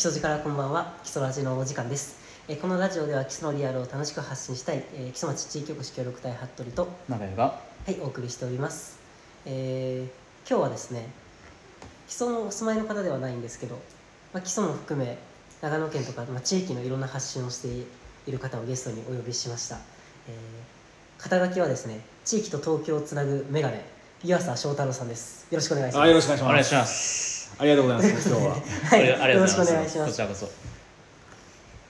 基礎からこんばんは基礎ラジのお時間です、えーこのラジオでは基礎のリアルを楽しく発信したい、えー基礎町地域おこし協力隊服部と長屋がはいお送りしております、えー今日はですね基礎のお住まいの方ではないんですけど、まあ、基礎も含め長野県とか、まあ、地域のいろんな発信をしている方をゲストにお呼びしました、えー肩書きはですね地域と東京をつなぐメガネ湯浅翔太郎さんです。よろしくお願いします。あよろしくお願いします。お願いしますありがとうございます 今日は。はい、ありがとうございます。よろしくお願いします。こちらこそ。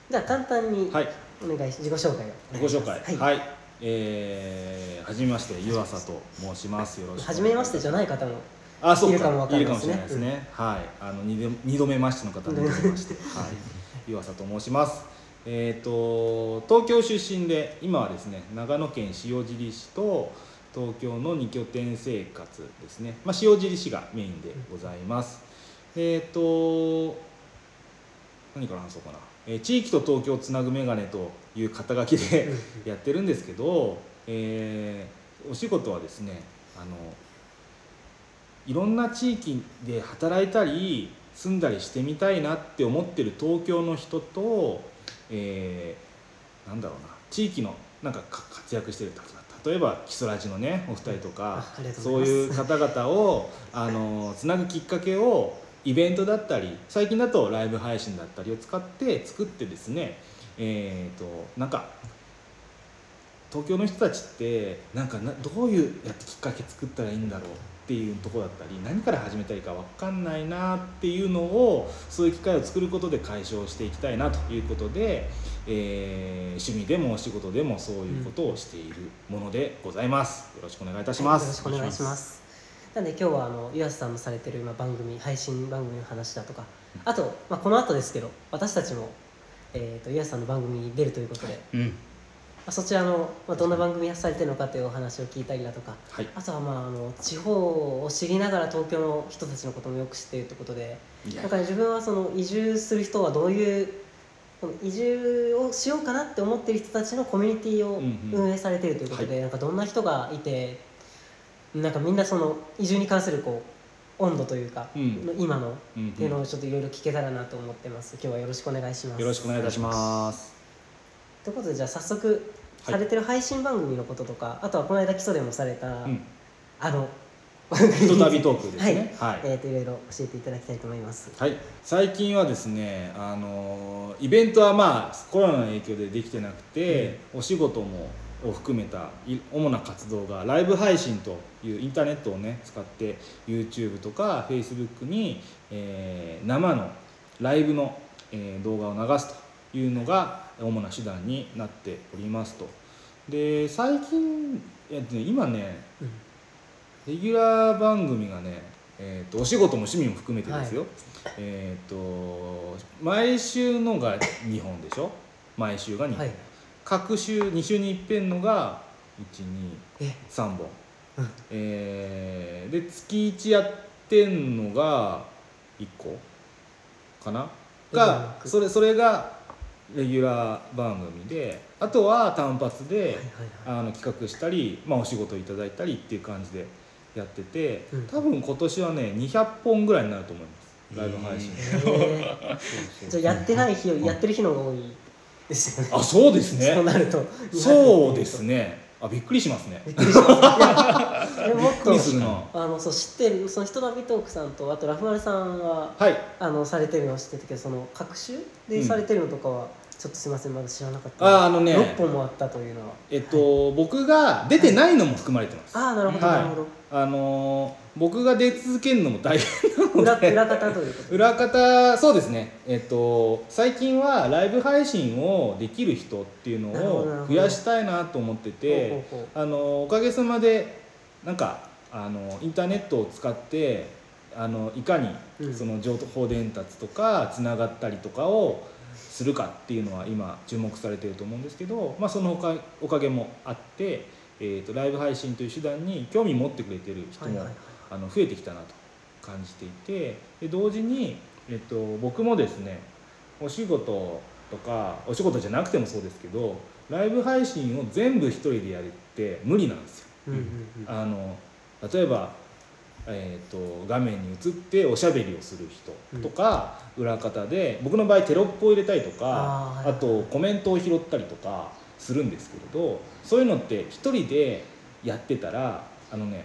じゃあ簡単にはい。お願いし自己紹介を。お願ごいします紹介。はい、えーはじめまして湯浅と申します。よろしくお願いします。初めましてじゃない方もあそうか。いるかもわかんないいるかもしれないでね。ですすね、はい。あの二度二度目ましての方に二度目まして。はい。湯浅と申します。えっ、と東京出身で今はですね長野県塩尻市と東京の2拠点生活ですね、まあ、塩尻市がメインでございます、えっ、と何から話そうかな、えー地域と東京をつなぐメガネという肩書きでやってるんですけど、えーお仕事はですねあのいろんな地域で働いたり住んだりしてみたいなって思ってる東京の人と、えーなんだろうな地域のなんかか活躍してる例えば基礎ラジのねお二人とかあありがとうそういいう方々をあのつなぐきっかけをイベントだったり最近だとライブ配信だったりを使って作ってですねえー、となんか東京の人たちってなんかなどういうやってきっかけ作ったらいいんだろうっていうところだったり何から始めたらいいか分かんないなっていうのをそういう機会を作ることで解消していきたいなということで、えー趣味でもお仕事でもそういうことをしているものでございます。よろしくお願いいたします。よろしくお願いしますなんで今日はあの湯浅さんのされてる今番組配信番組の話だとかあと、まあ、この後ですけど私たちも、えー、と湯浅さんの番組に出るということで、まうん。あ、そちらの、まあ、どんな番組されてるのかというお話を聞いたりだとかはい。あとは、まあ、あの地方を知りながら東京の人たちのこともよく知っているということでいや。なんか自分はその移住する人はどういう移住をしようかなって思ってる人たちのコミュニティをうんうん。運営されているということで、なんかどんな人がいてなんかみんなその移住に関するこう温度というか、うん。の今のうん。うんっていうのをちょっといろいろ聞けたらなと思ってます。今日はよろしくお願いします。よろしくお願いいたします。ということでじゃあ早速はい。されてる配信番組のこととか、あとはこの間基礎でもされた、うん。あのひとたびトークですね。はい、はい。えー、といろいろ教えていただきたいと思います。はい、最近はですね、あのイベントはまあコロナの影響でできてなくて、お仕事もを含めたい主な活動がライブ配信というインターネットをね使って YouTube とか Facebook に、えー生のライブの、えー動画を流すというのが主な手段になっておりますと。で最近、えっとね、今ねうん。レギュラー番組がね、えー、とお仕事も趣味も含めてですよ、えっ、と毎週のが2本でしょ？毎週が2本、はい各週2週に一遍のがえ。123本、うん。えーで月1やってんのが1個かな？がうんそれそれがレギュラー番組であとは単発で、あの企画したり、まあ、お仕事いただいたりっていう感じでやってて、うん。多分今年はね200本ぐらいになると思います。ライブ配信、えー。じゃあやってない日よりやってる日の方が多いですよね。あそうですね。そうなるとそうですね。あびっくりしますね。びっくりします。いやでもあのそう知ってるその人並トークさんとあとラフマルさんははい。あのされてるのは知ってたけどその各種でされてるのとかは、ちょっとすいませんまだ知らなかった。ああのね。6本もあったというのは。えっと、僕が出てないのも含まれてます、ああなるほど、はい。なるほどあのー僕が出続けるのも大変裏裏方ということ。で裏方そうですね。えっと最近はライブ配信をできる人っていうのを増やしたいなと思っててあのおかげさまでなんかあのインターネットを使ってあのいかにうん。その情報伝達とかつながったりとかをするかっていうのは今注目されてると思うんですけど、まあ、そのおかおかげもあって、えー、とライブ配信という手段に興味持ってくれてる人も、あの増えてきたなと感じていてで同時に、えっと、僕もですねお仕事とかお仕事じゃなくてもそうですけどライブ配信を全部一人でやるって無理なんですよ。うんうんうん。あの例えばえー、と画面に映っておしゃべりをする人とか、裏方で僕の場合テロップを入れたりとかあ,、とコメントを拾ったりとかするんですけれどそういうのって一人でやってたらあのね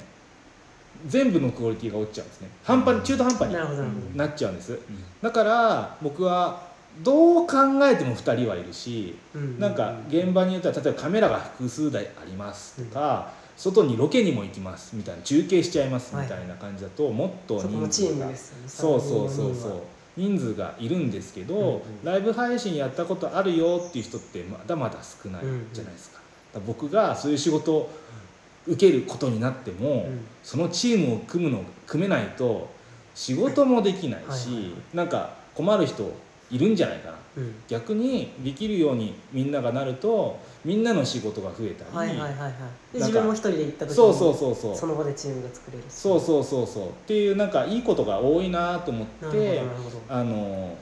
全部のクオリティが落ちちゃうんですね。半端に中途半端になっちゃうんです。だから僕はどう考えても2人はいるしうん。なんか現場によっては例えばカメラが複数台ありますとか、外にロケにも行きますみたいな中継しちゃいますみたいな感じだと、もっと人数がねそうそうそう3人そうは人数がいるんですけど、うんうん。ライブ配信やったことあるよっていう人ってまだまだ少ないじゃないですか,、だから僕がそういう仕事を受けることになっても、うん。そのチームを組むの組めないと仕事もできないし、はいはいはい。なんか困る人いるんじゃないかな。うん。逆にできるようにみんながなるとみんなの仕事が増えたり、はいはいはいはい。で自分も一人で行った時にそうそうそうそう。その場でチームが作れる。しそうそうそうそう。っていうなんかいいことが多いなと思ってあの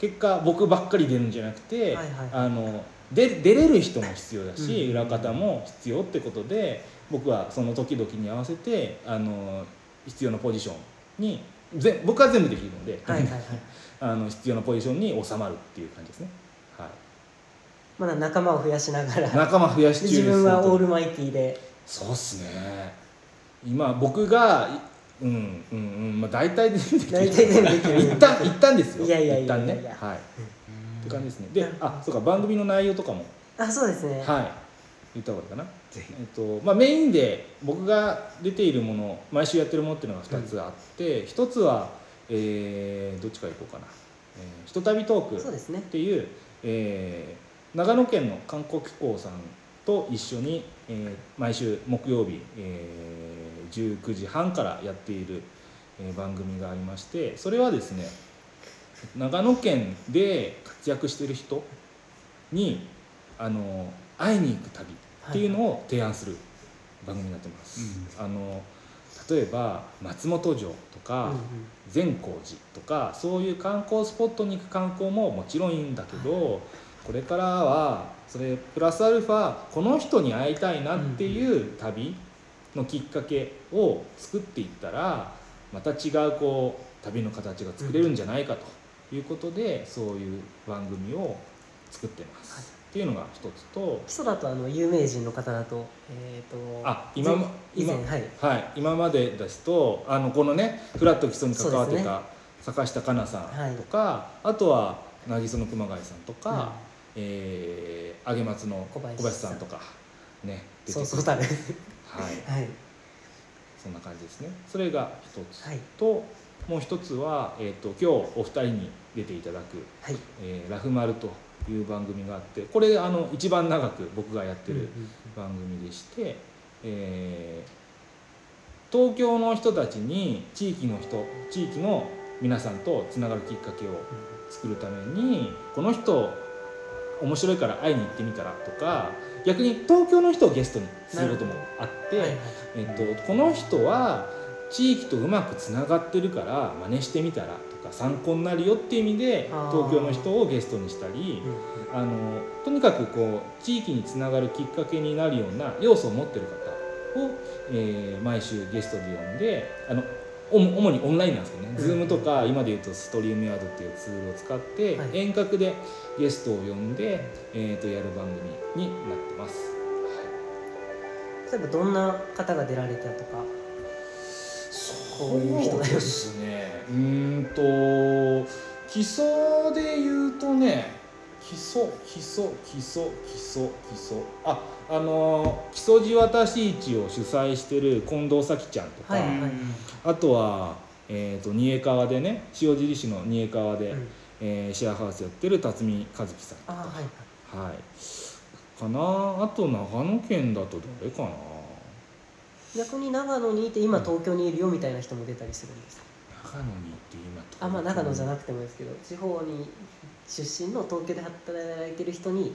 結果僕ばっかり出るんじゃなくて、はいはいあので出れる人も必要だし、うん裏方も必要ってことで僕はその時々に合わせてあの必要なポジションにぜ僕は全部できるので、はいはいはい あの必要なポジションに収まるっていう感じですね。はい。まだ仲間を増やしながら。仲間増やし中です。で自分はオールマイティーで。そうっすね。今僕がいうんうんうんまあ大体できる。大体全部できる。一旦一旦ですよ。いやいやいやいや。一旦ね。はい。って感じですね。であそうか番組の内容とかも。あそうですね。はい。言った方がいいかな。ぜひ。えっとまあ、メインで僕が出ているもの毎週やってるものっていうのが2つあって、一1つは、えーどっちからいこうかな「えーひとたびトーク」っていう、えー長野県の観光機構さんと一緒に、えー毎週木曜日、えー19時半からやっている、えー番組がありましてそれはですね長野県で活躍してる人にあの会いに行く旅っていうのを提案する番組になってます。あの例えば松本城とか、うんうん善光寺とかそういう観光スポットに行く観光ももちろんいいんだけど、これからはそれプラスアルファこの人に会いたいなっていう旅のきっかけを作っていったらまた違うこう旅の形が作れるんじゃないかということで、そういう番組を作ってます。はいっていうのが一つと基礎だとあの有名人の方だとえっ、とあ今以前はい。はい、今までですとあのこのねフラット基礎に関わってた坂下香奈さはいんとか、あとは渚の熊谷さんとか、うんえー上松の小小林林さんとかねそうそうたるはい。はい。そんな感じですね。それが一つ、はい。ともう一つは、えー、と今日お二人に出ていただくはい「えーラフマル」という番組があってこれあの一番長く僕がやってる、番組でして、えー東京の人たちに地域の人地域の皆さんとつながるきっかけを作るためにこの人面白いから会いに行ってみたらとか逆に東京の人をゲストにすることもあって、はいはいえっと、この人は地域とうまくつながってるから真似してみたら参考になるよっていう意味で東京の人をゲストにしたり。うんあのとにかくこう地域につながるきっかけになるような要素を持ってる方を、えー毎週ゲストで呼んであの主にオンラインなんですけどね、うん Zoom とか今で言うとストリームヤードっていうツールを使って、はい遠隔でゲストを呼んで、えー、とやる番組になってます。例えばどんな方が出られたとかこういう人そうですね。うーんと基礎で言うとね基礎基礎基礎基礎基礎。ああの木曽路渡し市を主催してる近藤咲ちゃんとか、はいはい。あとは、えー、と新江川でね塩尻市の新江川で、うん。えーシェアハウスやってる辰巳和樹さんとか。あはいはい。はい。かな。あと長野県だと誰かな逆に長野にいて今東京にいるよみたいな人も出たりするんですか？長野に行って今あまあ長野じゃななくてもですけど地方に出身の東京で働いてる人に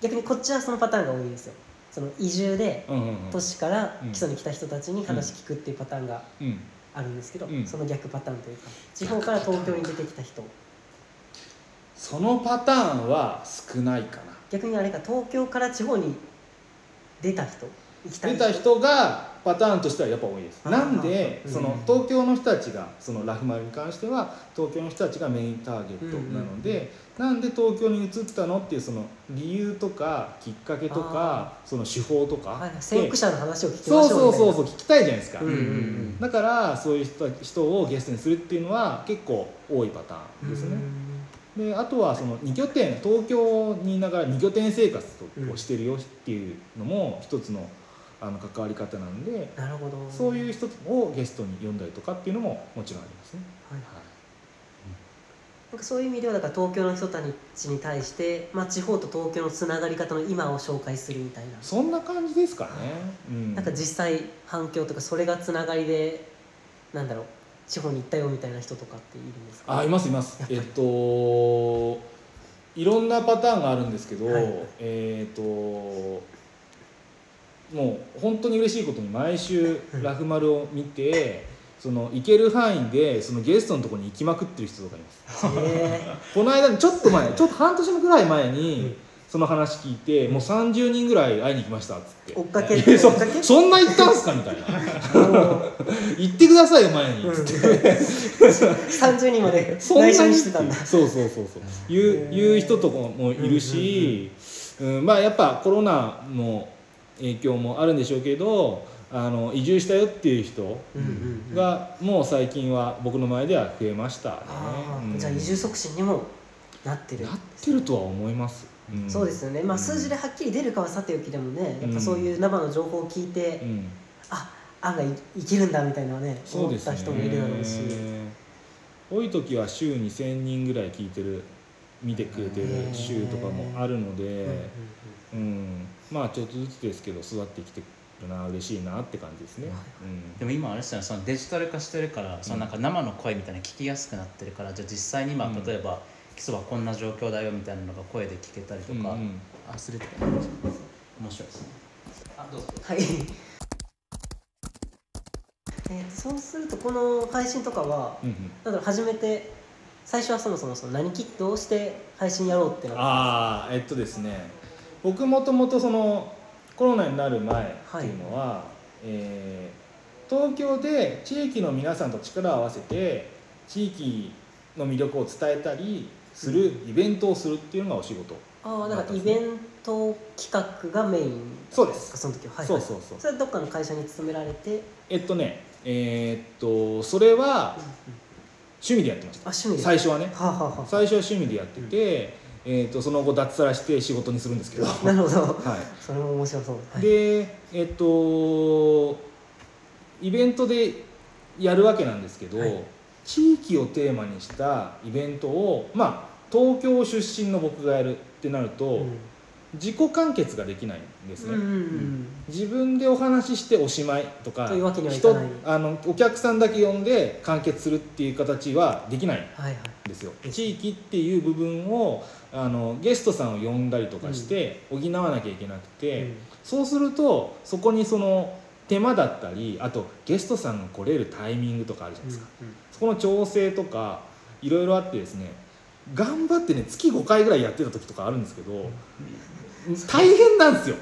逆にこっちはそのパターンが多いですよ。その移住で都市からうん。基礎に来た人たちに話聞くっていうパターンがうん。あるんですけど、うん。その逆パターンというか地方から東京に出てきた人。そのパターンは少ないかな。逆にあれか東京から地方に出た人出た人。がパターンとしてはやっぱ多いです。なんでうんその東京の人たちがそのラフマルに関しては東京の人たちがメインターゲットなので、なんで東京に移ったのっていうその理由とかきっかけとかその手法とか、はい、先駆者の話を聞きそうましょうそうそううそう聞きたいじゃないですか、だからそういう人人をゲストにするっていうのは結構多いパターンですね、であとはその2拠点東京にいながら2拠点生活をしてるよっていうのも一つのあの関わり方なんでなるほど。そういう人をゲストに呼んだりとかっていうのももちろんありますね。はい。はなんかそういう意味ではだから東京の人たちに対して、まあ、地方と東京のつながり方の今を紹介するみたいな、そんな感じですかね。うん、なんか実際反響とかそれがつながりでなんだろう地方に行ったよみたいな人とかっているんですか？あいますいます。えっといろんなパターンがあるんですけど、はい。えっともう本当に嬉しいことに毎週ラフマルを見て、その行ける範囲でそのゲストのところに行きまくってる人とかいます。へこの間にちょっと前ちょっと半年ぐらい前に、うん。その話聞いてもう30人ぐらい会いに行きましたっつって。追っかけ？えそ追っかけ？そんな行ったんすかみたいな。ー。行ってくださいよ前にうんつって、30人まで 内緒にしてたんだ。そうそうそうそう。いういう人とかもいるし、うんまあやっぱコロナの影響もあるんでしょうけどあの移住したよっていう人がもう最近は僕の前では増えましたね。うん。じゃあ移住促進にもなってるなってるとは思います、うん。そうですよね、まあ、うん。数字ではっきり出るかはさておきでもねやっうんぱそういう生の情報を聞いて、うん。あ案外いいけるんだみたいなね思った人もいるだろうし、多い時は週に1000人ぐらい聞いてる見てくれてる週とかもあるので、うん、まあちょっとずつですけど育ってきてるな嬉しいなって感じですね。うん。でも今あれですよねそのデジタル化してるからそのなんか生の声みたいなの聞きやすくなってるからじゃあ実際に今うん。例えば基礎はこんな状況だよみたいなのが声で聞けたりとか、うんうん。あするって面白いですね。あどうぞ。はい。えーそうするとこの配信とかはうんうん。なんだろう初めて最初はそもそもその何きどうして配信やろうってなったああえっとですね僕もともとそのコロナになる前っていうのは、えー東京で地域の皆さんと力を合わせて地域の魅力を伝えたりするイベントをするっていうのがお仕事。ああだからイベント企画がメイン。そうです。その時は。はい、そうそうそう。それはどっかの会社に勤められて、えっとねえーっとそれは趣味でやってました。あ趣味で。最初はね。はあ、はあはあ、最初は趣味でやってて、えー、とその後脱サラして仕事にするんですけど、は なるほど。い、それも面白そう、はい、でえっ、とイベントでやるわけなんですけど、はい。地域をテーマにしたイベントをまあ東京出身の僕がやるってなると、うん。自己完結ができないんですね、うんうんうん自分でお話ししておしまいとかあのお客さんだけ呼んで完結するっていう形はできないはいはい。ですよです地域っていう部分をあのゲストさんを呼んだりとかして補わなきゃいけなくて、うん。そうするとそこにその手間だったりあとゲストさんが来れるタイミングとかあるじゃないですか、うんうん。そこの調整とかいろいろあってですね頑張ってね月5回ぐらいやってた時とかあるんですけど、大変なんですよ。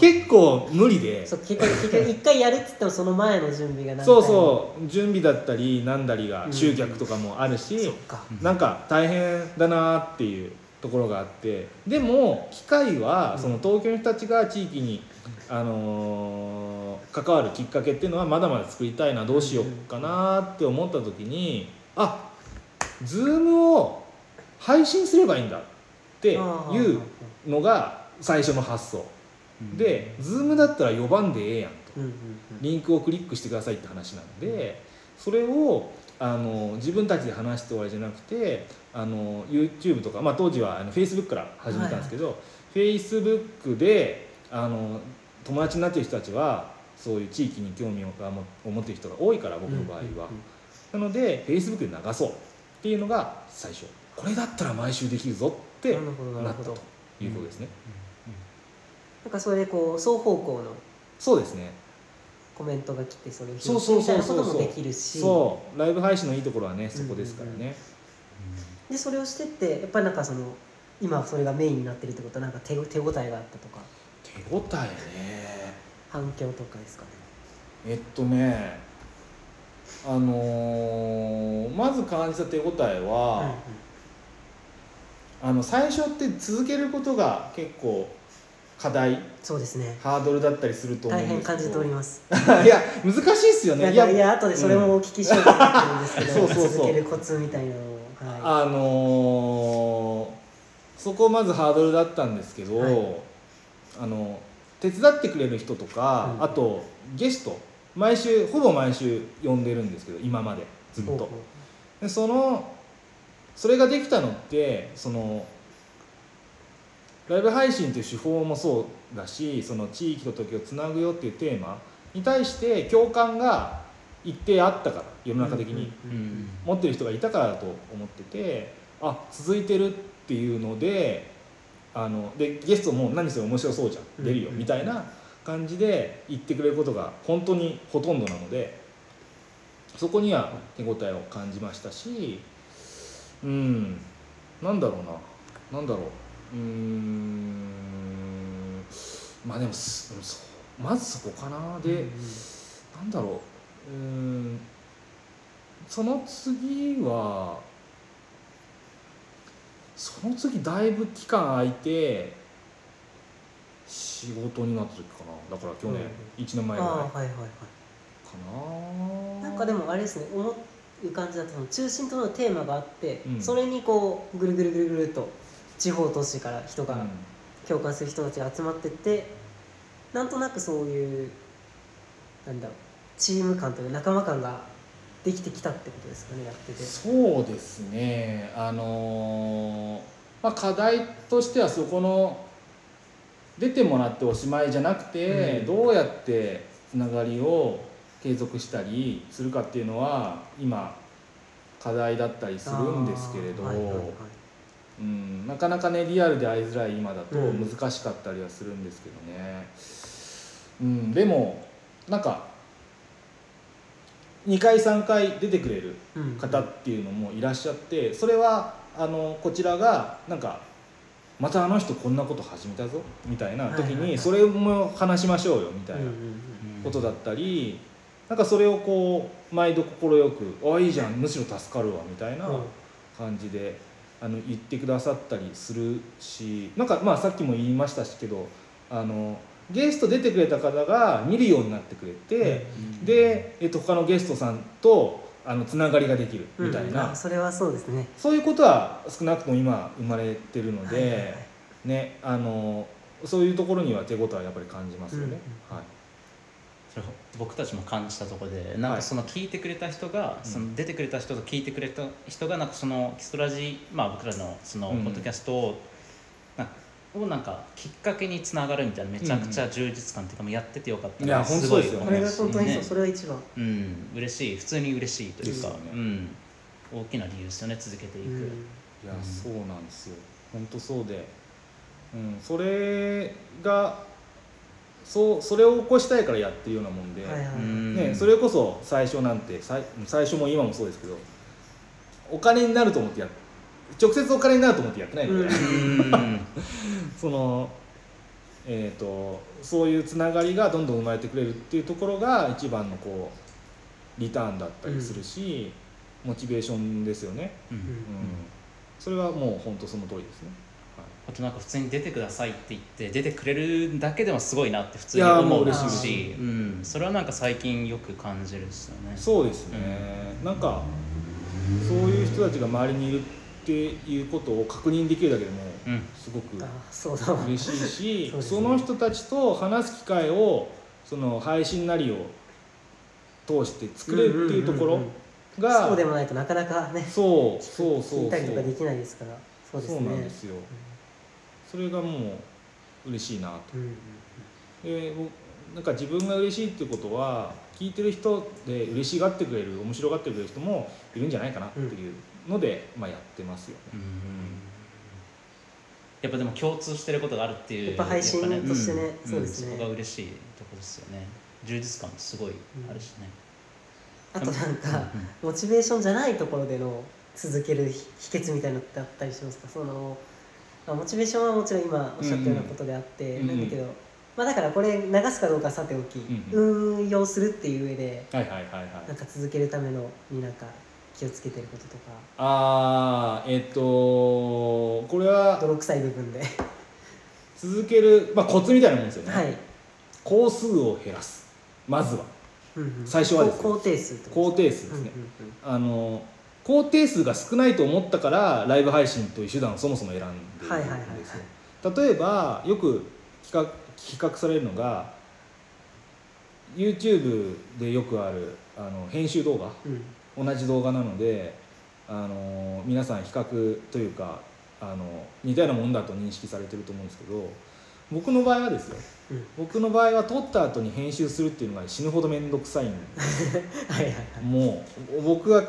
結構無理で。そう結局一回やるっつってもその前の準備がそうも。そう準備だったりなんだりがうん集客とかもあるし、そっか。なんか大変だなっていうところがあってでも機会はうん。その東京の人たちが地域に、あのー関わるきっかけっていうのはまだまだ作りたいなどうしようかなって思った時にあズームを配信すればいいんだっていうのが最初の発想。で Zoomだったら4番でええやんと。リンクをクリックしてくださいって話なんでそれをあの自分たちで話して終わりじゃなくてあの YouTube とか、まあ、当時はあの Facebook から始めたんですけど、Facebook であの友達になってる人たちはそういう地域に興味を持ってる人が多いから僕の場合は、なので Facebook で流そうっていうのが最初。これだったら毎週できるぞってなったということですね、なんかそれでこう双方向の。そうですねコメントが来てそれを拾ってそうそうそうみたいなこともできるし。そう。ライブ配信のいいところはねそこですからね、うん。うんでそれをしてってやっぱりなんかその今それがメインになってるってことはなんか手手応えがあったとか。手応えね。反響とかですかね。えっとねあのーまず感じた手応えは、うんうんあの最初って続けることが結構課題。そうですね。ハードルだったりすると思うん大変感じております。いや難しいっすよいねやいや後でそれもお聞きしようと思ってるんですけど、そうそうそう。続けるコツみたいなのをはあのーそこまずハードルだったんですけど、はい。あの手伝ってくれる人とか、うん。あとゲスト。毎週ほぼ毎週呼んでるんですけど今まで。ずっと。でそのそれができたのってそのライブ配信という手法もそうだしその地域と時をつなぐよっていうテーマに対して共感が一定あったから世の中的に、持ってる人がいたからだと思っててあ続いてるっていうのであのでゲストも何せ面白そうじゃん出るようんみたいな感じで言ってくれることが本当にほとんどなのでそこには手応えを感じましたしうんなんだろうななんだろううーん。まあでもまずそこかな。で、うん。うんなんだろう。うーん。その次はその次だいぶ期間空いて仕事になった時かな。だから去年、うん。1年前ぐあらいはいはいはい。な。なんかでもあれですね思う感じだとその中心となるテーマがあって、うん。それにこうぐるぐるぐるぐるっと地方都市から人がうん。共感する人たちが集まってってなんとなくそういうなんだろうチーム感というか仲間感ができてきたってことですかねやってて。そうですね。あのーまあ課題としてはそこの出てもらっておしまいじゃなくて、うん。どうやってつながりを継続したりするかっていうのは今課題だったりするんですけれど、はいはいはいうん、なかなかねリアルで会いづらい今だとうん。難しかったりはするんですけどね、うん、でもなんか2回3回出てくれるうん。方っていうのもいらっしゃってそれはあのこちらがなんかまたあの人こんなこと始めたぞみたいな時にそれも話しましょうよみたいなうんうん。ことだったりなんかそれをこう毎度快く「あいいじゃんむしろ助かるわ」みたいなうん。感じであの言ってくださったりするしなんかまあさっきも言いましたけどあのゲスト出てくれた方が見るようになってくれて。で、えっと、他のゲストさんとあのつながりができるみたいな、うんあそれはそうですね。そういうことは少なくとも今生まれてるので、はいはいはい。ねあのそういうところには手応えはやっぱり感じますよね。うん。はいそれ僕たちも感じたところでなんかその聞いてくれた人が、うん。その出てくれた人と聞いてくれた人がなんかそのキストラジまあ僕らのそのうん。ポッドキャストを、なんかをなんかきっかけにつながるみたいなめちゃくちゃ充実感っていうかもうやっててよかったいやな本当ですよ。これが思います本当にそう、ね。それは一番、うん。嬉しい。普通に嬉しいというか。ね。うん。大きな理由ですよね続けていく、うん。いや、うん。そうなんですよ。本当そうで、うん、それがそうそれを起こしたいからやってるようなもんで、はいはいね、それこそ最初なんて最最初も今もそうですけどお金になると思ってやっ直接お金になると思ってやってないので、うん。う んそのえー、とそういうつながりがどんどん生まれてくれるっていうところが一番のこうリターンだったりするし、モチベーションですよね、うん。うん、それはもう本当その通りですね、はあとなんか普通に出てくださいって言って出てくれるだけでもすごいなって普通に思うしいし、うん、それはなんか最近よく感じるですよね。い、そうですね、なんかそういう人たちが周りにいるっていうことを確認できるだけでもうん。すごくあそうだわ。嬉しいしそうですね。その人たちと話す機会をその配信なりを通して作れるっていうところがそうでもないとなかなかねそうそうそう聞いたりとかそうできないですから。そうですね。そうなんですよそれがもう嬉しいなと。で僕なんか自分が嬉しいっていうことは聞いてる人で嬉しがってくれる面白がってくれる人もいるんじゃないかなっていうので、まあ、やってますよね。うん。やっぱでも共通してることがあるっていうやっぱ配信としてねん。そうですね。んそこが嬉しいとこですよね。充実感もすごいあるしね、あとなんかうん。モチベーションじゃないところでの続ける秘秘訣みたいなのってあったりしますか？そのまあモチベーションはもちろん今おっしゃったようなことであって、うんなんだけどまあだからこれ流すかどうかはさておき、うん運用するっていう上ではいはいはいはい。なんか続けるためのになんか気をつけてることとか。あーえっとこれは泥臭い部分で。続ける、まあ、コツみたいなもんですよね、はい、工数を減らす。まずは。うんうん。最初はですよ高高定数高定数ですね、あの高定数が少ないと思ったからライブ配信という手段をそもそも選んでいるんはいはいはいはい。ですよ例えばよく比較比較されるのが YouTube でよくあるあの編集動画。うん。うん同じ動画なのであの皆さん比較というかあの似たようなもんだと認識されてると思うんですけど僕の場合はですよ。うん。僕の場合は撮った後に編集するっていうのが死ぬほど面倒くさいんです はいはいはい。もう僕は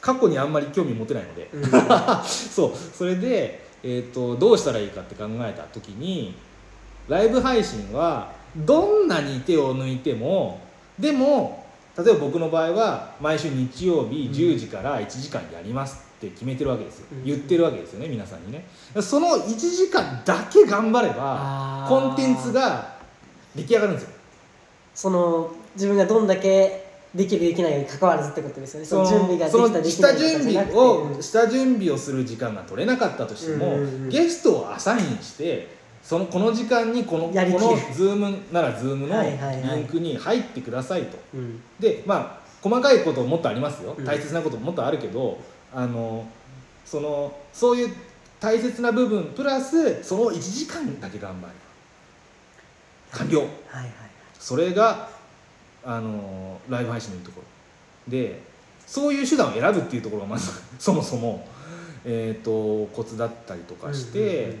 過去にあんまり興味持てないので。うん。そう。それで、えー、とどうしたらいいかって考えた時にライブ配信はどんなに手を抜いてもでも例えば僕の場合は毎週日曜日うん。10時から1時間やりますって決めてるわけですよ、うん。言ってるわけですよね皆さんにね。その1時間だけ頑張ればコンテンツが出来上がるんですよ。その自分がどんだけできるできないに関わらずってことですよね。その準備がでそきたのできない下準備をうん下準備をする時間が取れなかったとしても、うんうんうん。ゲストをアサインしてそのこの時間にこのこの Zoomなら Zoomのはいはいはい。リンクに入ってくださいと。うん。でまあ細かいこともっとありますよ。うん。大切なことももっとあるけど、あのそのそういう大切な部分プラスその1時間だけ頑張る完了。はいはい。それがあのライブ配信のいいところ。でそういう手段を選ぶっていうところがまず そもそも、えー、とコツだったりとかして、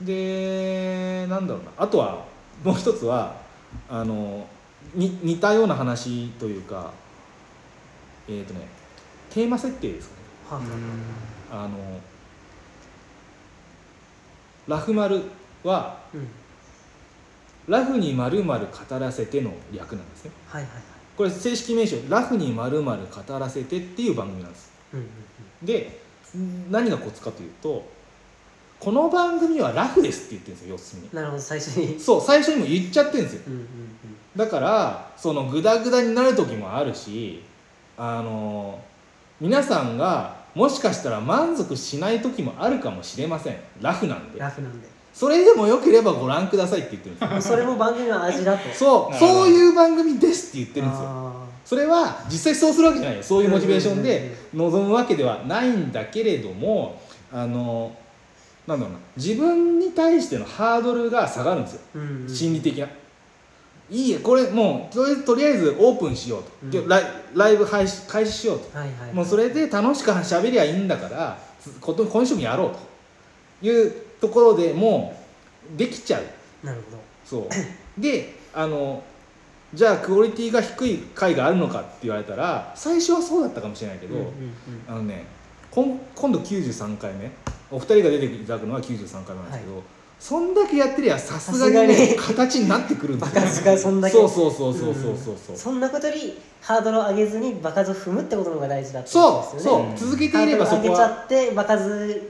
でなんだろうな。あとはもう一つはあのに似たような話というかえっ、とねテーマ設定ですかね。はあはあ。のラフマルはあうんラフにまる語らせての略なんですね。はいはいはい。これ正式名称「ラフにまる語らせて」っていう番組なんです。うんうんで何がコツかというとこの番組はラフですって言ってるんですよ要するに。うんなるほど最初に。そう最初にも言っちゃってるんですよ。うんうんうん。だからそのグダグダになる時もあるしあの皆さんがもしかしたら満足しない時もあるかもしれません。ラフなんで。ラフなんでそれでもよければご覧くださいって言ってるんですよ。それも番組の味だと。そうそういう番組ですって言ってるんですよ。あそれは実際そうするわけじゃないよ。そういうモチベーションで望むわけではないんだけれどもあのなんだろうな。自分に対してのハードルが下がるんですよ。ーうんうん。心理的な。いいえこれもうとりあえずとりあえずオープンしようと、うん。でライライブ配信開始しようと、はいはいもうそれで楽しくしゃべりゃいいんだからつこと今週もやろうと。いうところでもうできちゃう。なるほど。そう。であのじゃあクオリティが低い回があるのかって言われたら最初はそうだったかもしれないけど、うんうんうん。あのね今度93回目お二人が出ていただくのは93回目なんですけど、そんだけやってりゃさすがにね 形になってくるんですよ。バカズがそんだけ。そうそうそうそうそうそうそう、そんなことよりハードルを上げずに場数を踏むってことの方が大事だってそうそう。続けていればそこハードルを上げちゃはって場数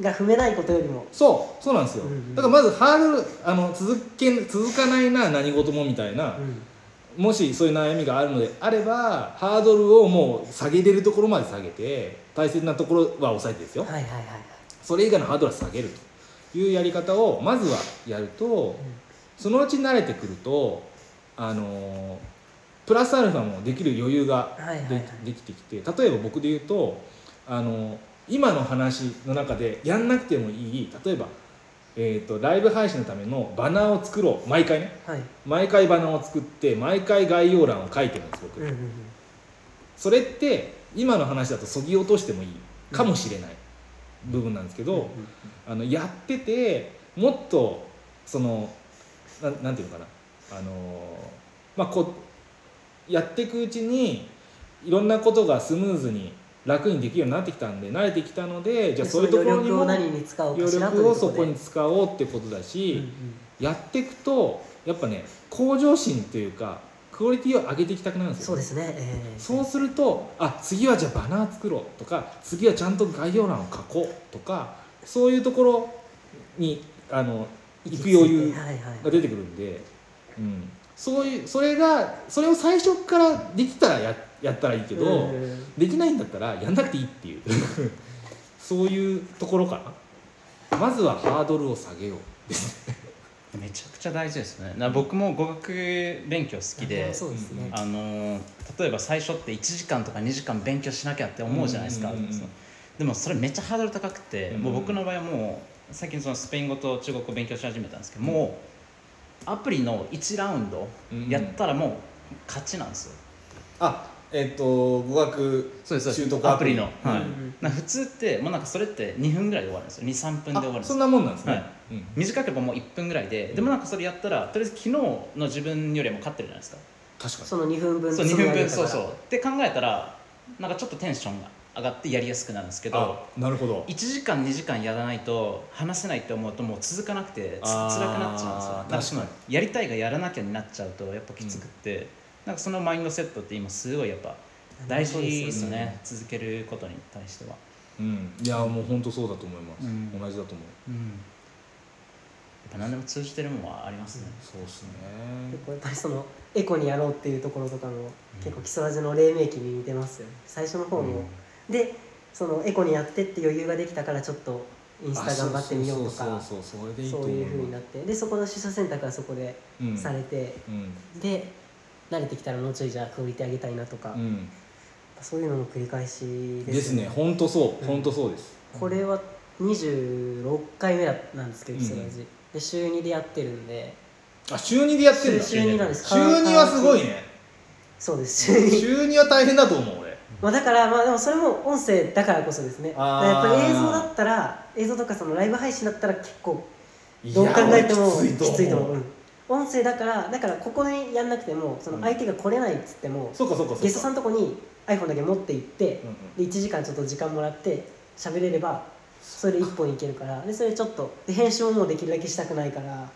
が踏めないことよりも。そうそうなんですよ、うんうん。だからまずハードルあの続け続かないな何事もみたいな、うん。もしそういう悩みがあるのであればハードルをもう下げれるところまで下げて大切なところは抑えてですよ。はいはいはいはい。それ以外のハードルは下げるというやり方をまずはやるとそのうち慣れてくるとあのープラスアルファもできる余裕がで,、はいはいはい。できてきて例えば僕で言うとあのー今の話の中でやんなくてもいい例えば、えー、とライブ配信のためのバナーを作ろう。毎回ね。はい。毎回バナーを作って毎回概要欄を書いてるんです僕、うんうんうん。それって今の話だとそぎ落としてもいい。かもしれない。部分なんですけど、うんうんあのやっててもっとそのななんていうのかな。あのまあこうやっていくうちにいろんなことがスムーズに楽にできるようになってきたんで慣れてきたのでじゃあでそういうところにも余力をそこに使おうってことだうんし、うん。やっていくとやっぱね向上心というかクオリティを上げていきたくなるんですよそうですね。ええ。そうするとあ次はじゃあバナー作ろうとか次はちゃんと概要欄を書こうとかそういうところにあの行く余裕が出てくるんでうん、そういうそれがそれを最初からできたらややったらいいけど、うんできないんだったらやんなくていいっていう。そういうところかな。まずはハードルを下げよう。ですねめちゃくちゃ大事ですね。僕も語学勉強好きでそうですね、あのー例えば最初って1時間とか2時間勉強しなきゃって思うじゃないですか、うんうんうんうん。でもそれめっちゃハードル高くて、うんもう僕の場合はもう最近そのスペイン語と中国語を勉強し始めたんですけど、もうアプリの1ラウンドやったらもう勝ちなんですよ、あえっ、と語学そうです習得アプリ。の、うんはい。うん普通ってもうなんかそれって2分ぐらいで終わるんですよ。23分で終わるんですそんなもんなんですね、はい。うん。短ければもう1分ぐらいで、でもなんかそれやったらとりあえず昨日の自分よりも勝ってるじゃないですか。確かに。その2分分そう2分分そうそう。って考えたらなんかちょっとテンションが上がってやりやすくなるんですけどあなるほど。1時間2時間やらないと話せないって思うともう続かなくてつ辛くなっちゃうんですよ。やりたいがやらなきゃになっちゃうとやっぱきつくって、なんかそのマインドセットって今すごいやっぱ大事ですよね続けることに対しては、うん。いやもう本当そうだと思います、うん。同じだと思う。うん、やっぱ何でも通じてるものはありますね、そうですね。結構やっぱりそのエコにやろうっていうところとかも、結構基礎ラジの黎明期に似てますよね。最初の方も、でそのエコにやってって余裕ができたからちょっとインスタ頑張ってみようとかあそうそうそうそうそれでいうそうになってでそこの取捨選択はそこでうんされて、うんで慣れてきたらもうちょいじゃあクオリティ上げたいなとか、うん。そういうのの繰り返しですね。本当そう。本当そうです、これは26回目なんですけどうん。基礎ラジ、で週2でやってるんで。あ週2でやってんだ。週週2なんです。週2はすごいね。そうです。週2週2は大変だと思う俺。まあだからまあでもそれも音声だからこそですね。やっぱり映像だったら映像とかそのライブ配信だったら結構どう考えても俺きついと思う、うん音声だからだからここでやんなくてもその相手が来れないっつっても、そうかそうかそうか。ゲストさんのとこに iPhone だけ持って行って、で1時間ちょっと時間もらって喋れればそれで1本いけるからでそれちょっとで編集ももうできるだけしたくないから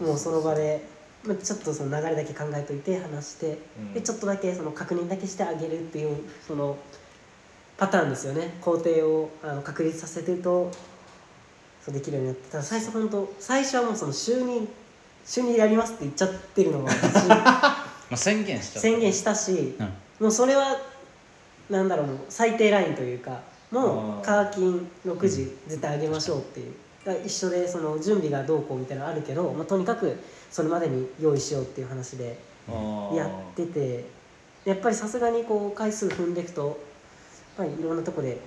もうその場で、まあ、ちょっとその流れだけ考えといて話して、うん。でちょっとだけその確認だけしてあげるっていうそのパターンですよね。工程をあの確立させてるとそうできるようになって。ただ最初本当最初はもうその週に週にやりますって言っちゃってるのは私 まあ、宣言しちゃった。宣言したし、うん。もうそれはなんだろうもう最低ラインというかもうカーキン6時絶対上げましょうっていう、だから一緒でその準備がどうこうみたいなのあるけど、まあ、とにかくそれまでに用意しようっていう話でやっててやっぱりさすがにこう回数踏んでいくとやっぱりいろんなとこで、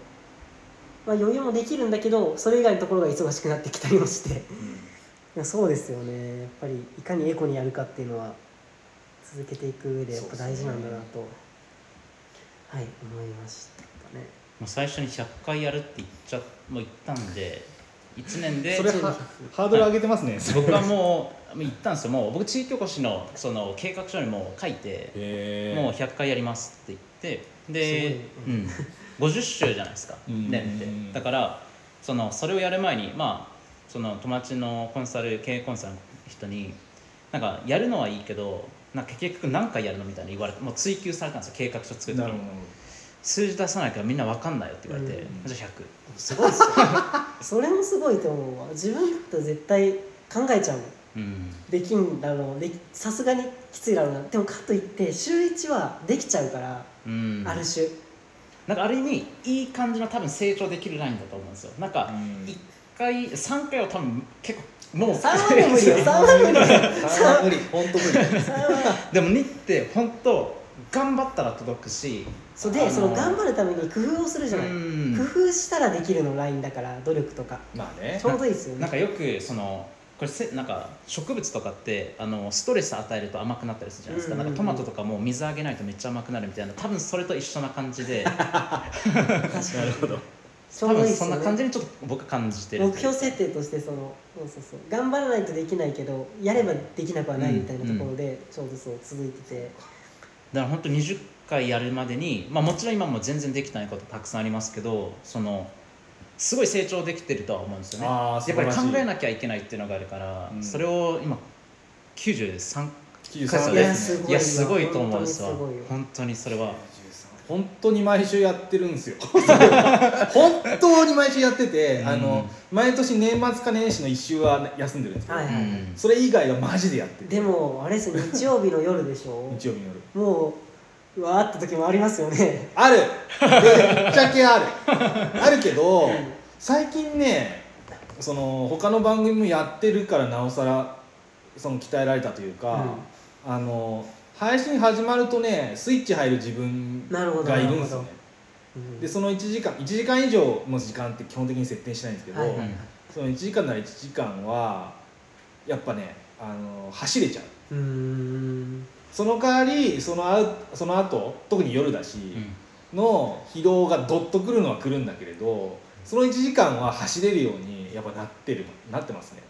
まあ、余裕もできるんだけどそれ以外のところが忙しくなってきたりもしていやそうですよね。やっぱりいかにエコにやるかっていうのは続けていく上でやっぱ大事なんだなと、はい思いましたね。もう最初に100回やるって言っちゃもう言ったんで1年でそれはハードル上げてますね、僕はもうもう言ったんですよ。もう僕地域おこしのその計画書にも書いて、もう100回やりますって言ってで、すうん、50週じゃないですか。うん。年って。だからそのそれをやる前にまあその友達のコンサル経営コンサルの人になんかやるのはいいけどなんか結局何回やるのみたいに言われてもう追求されたんですよ計画書作る時に数字出さないからみんな分かんないよって言われて、うん。じゃあ100すごいっすよそれもすごいと思うわ。自分だったら絶対考えちゃううん。できんだろう。できさすがにきついだろうな。でもかといって週1はできちゃうから、うん。ある種。なんかある意味いい感じの多分成長できるラインだと思うんですよ。なんかうん。1回3回は多分結構もう。3は無理よ。3は無理。よあー無理。本当無理。3 はでも2って本当頑張ったら届くし。そうで、あのーその頑張るために工夫をするじゃない、うん。工夫したらできるのラインだから努力とか。まあね。ちょうどいいですよね。なんかよくそのこれせなんか植物とかってあのストレス与えると甘くなったりするじゃないですか,、かトマトとかも水あげないとめっちゃ甘くなるみたいな多分それと一緒な感じで。確かに。なるほど多分そんな感じにちょっと僕感じてる。目標設定としてそのそうそうそう。頑張らないとできないけどやればできなくはないみたいなところでちょうどそう続いてて、だから本当20回やるまでに、まあ、もちろん今も全然できてないことたくさんありますけどそのすごい成長できてるとは思うんですよね。やっぱり考えなきゃいけないっていうのがあるから、うん。それを今93 93そういでやすごいやすごいと思うんですわ。本当にそれは本当に毎週やってるんですよ。本当に毎週やってて、うん。あの毎年年末か年始の1週は休んでるんですけど、はいはい。うん。それ以外はマジでやってる。でもあれですよ日曜日の夜でしょ？日曜日の夜。もううわーって時もありますよね。ある。めっちゃけある。あるけど最近ねその他の番組もやってるからなおさらその鍛えられたというか、あの配信始まるとねスイッチ入る自分がいるんですよね。うん。でその1時間1時間以上の時間って基本的に設定しないんですけど、はいはいはい。その1時間なら1時間はやっぱねあの走れちゃう。その代わりそのあその後特に夜だし、うん。の疲労がどっとくるのはくるんだけれどその1時間は走れるようにやっぱなってるなってますね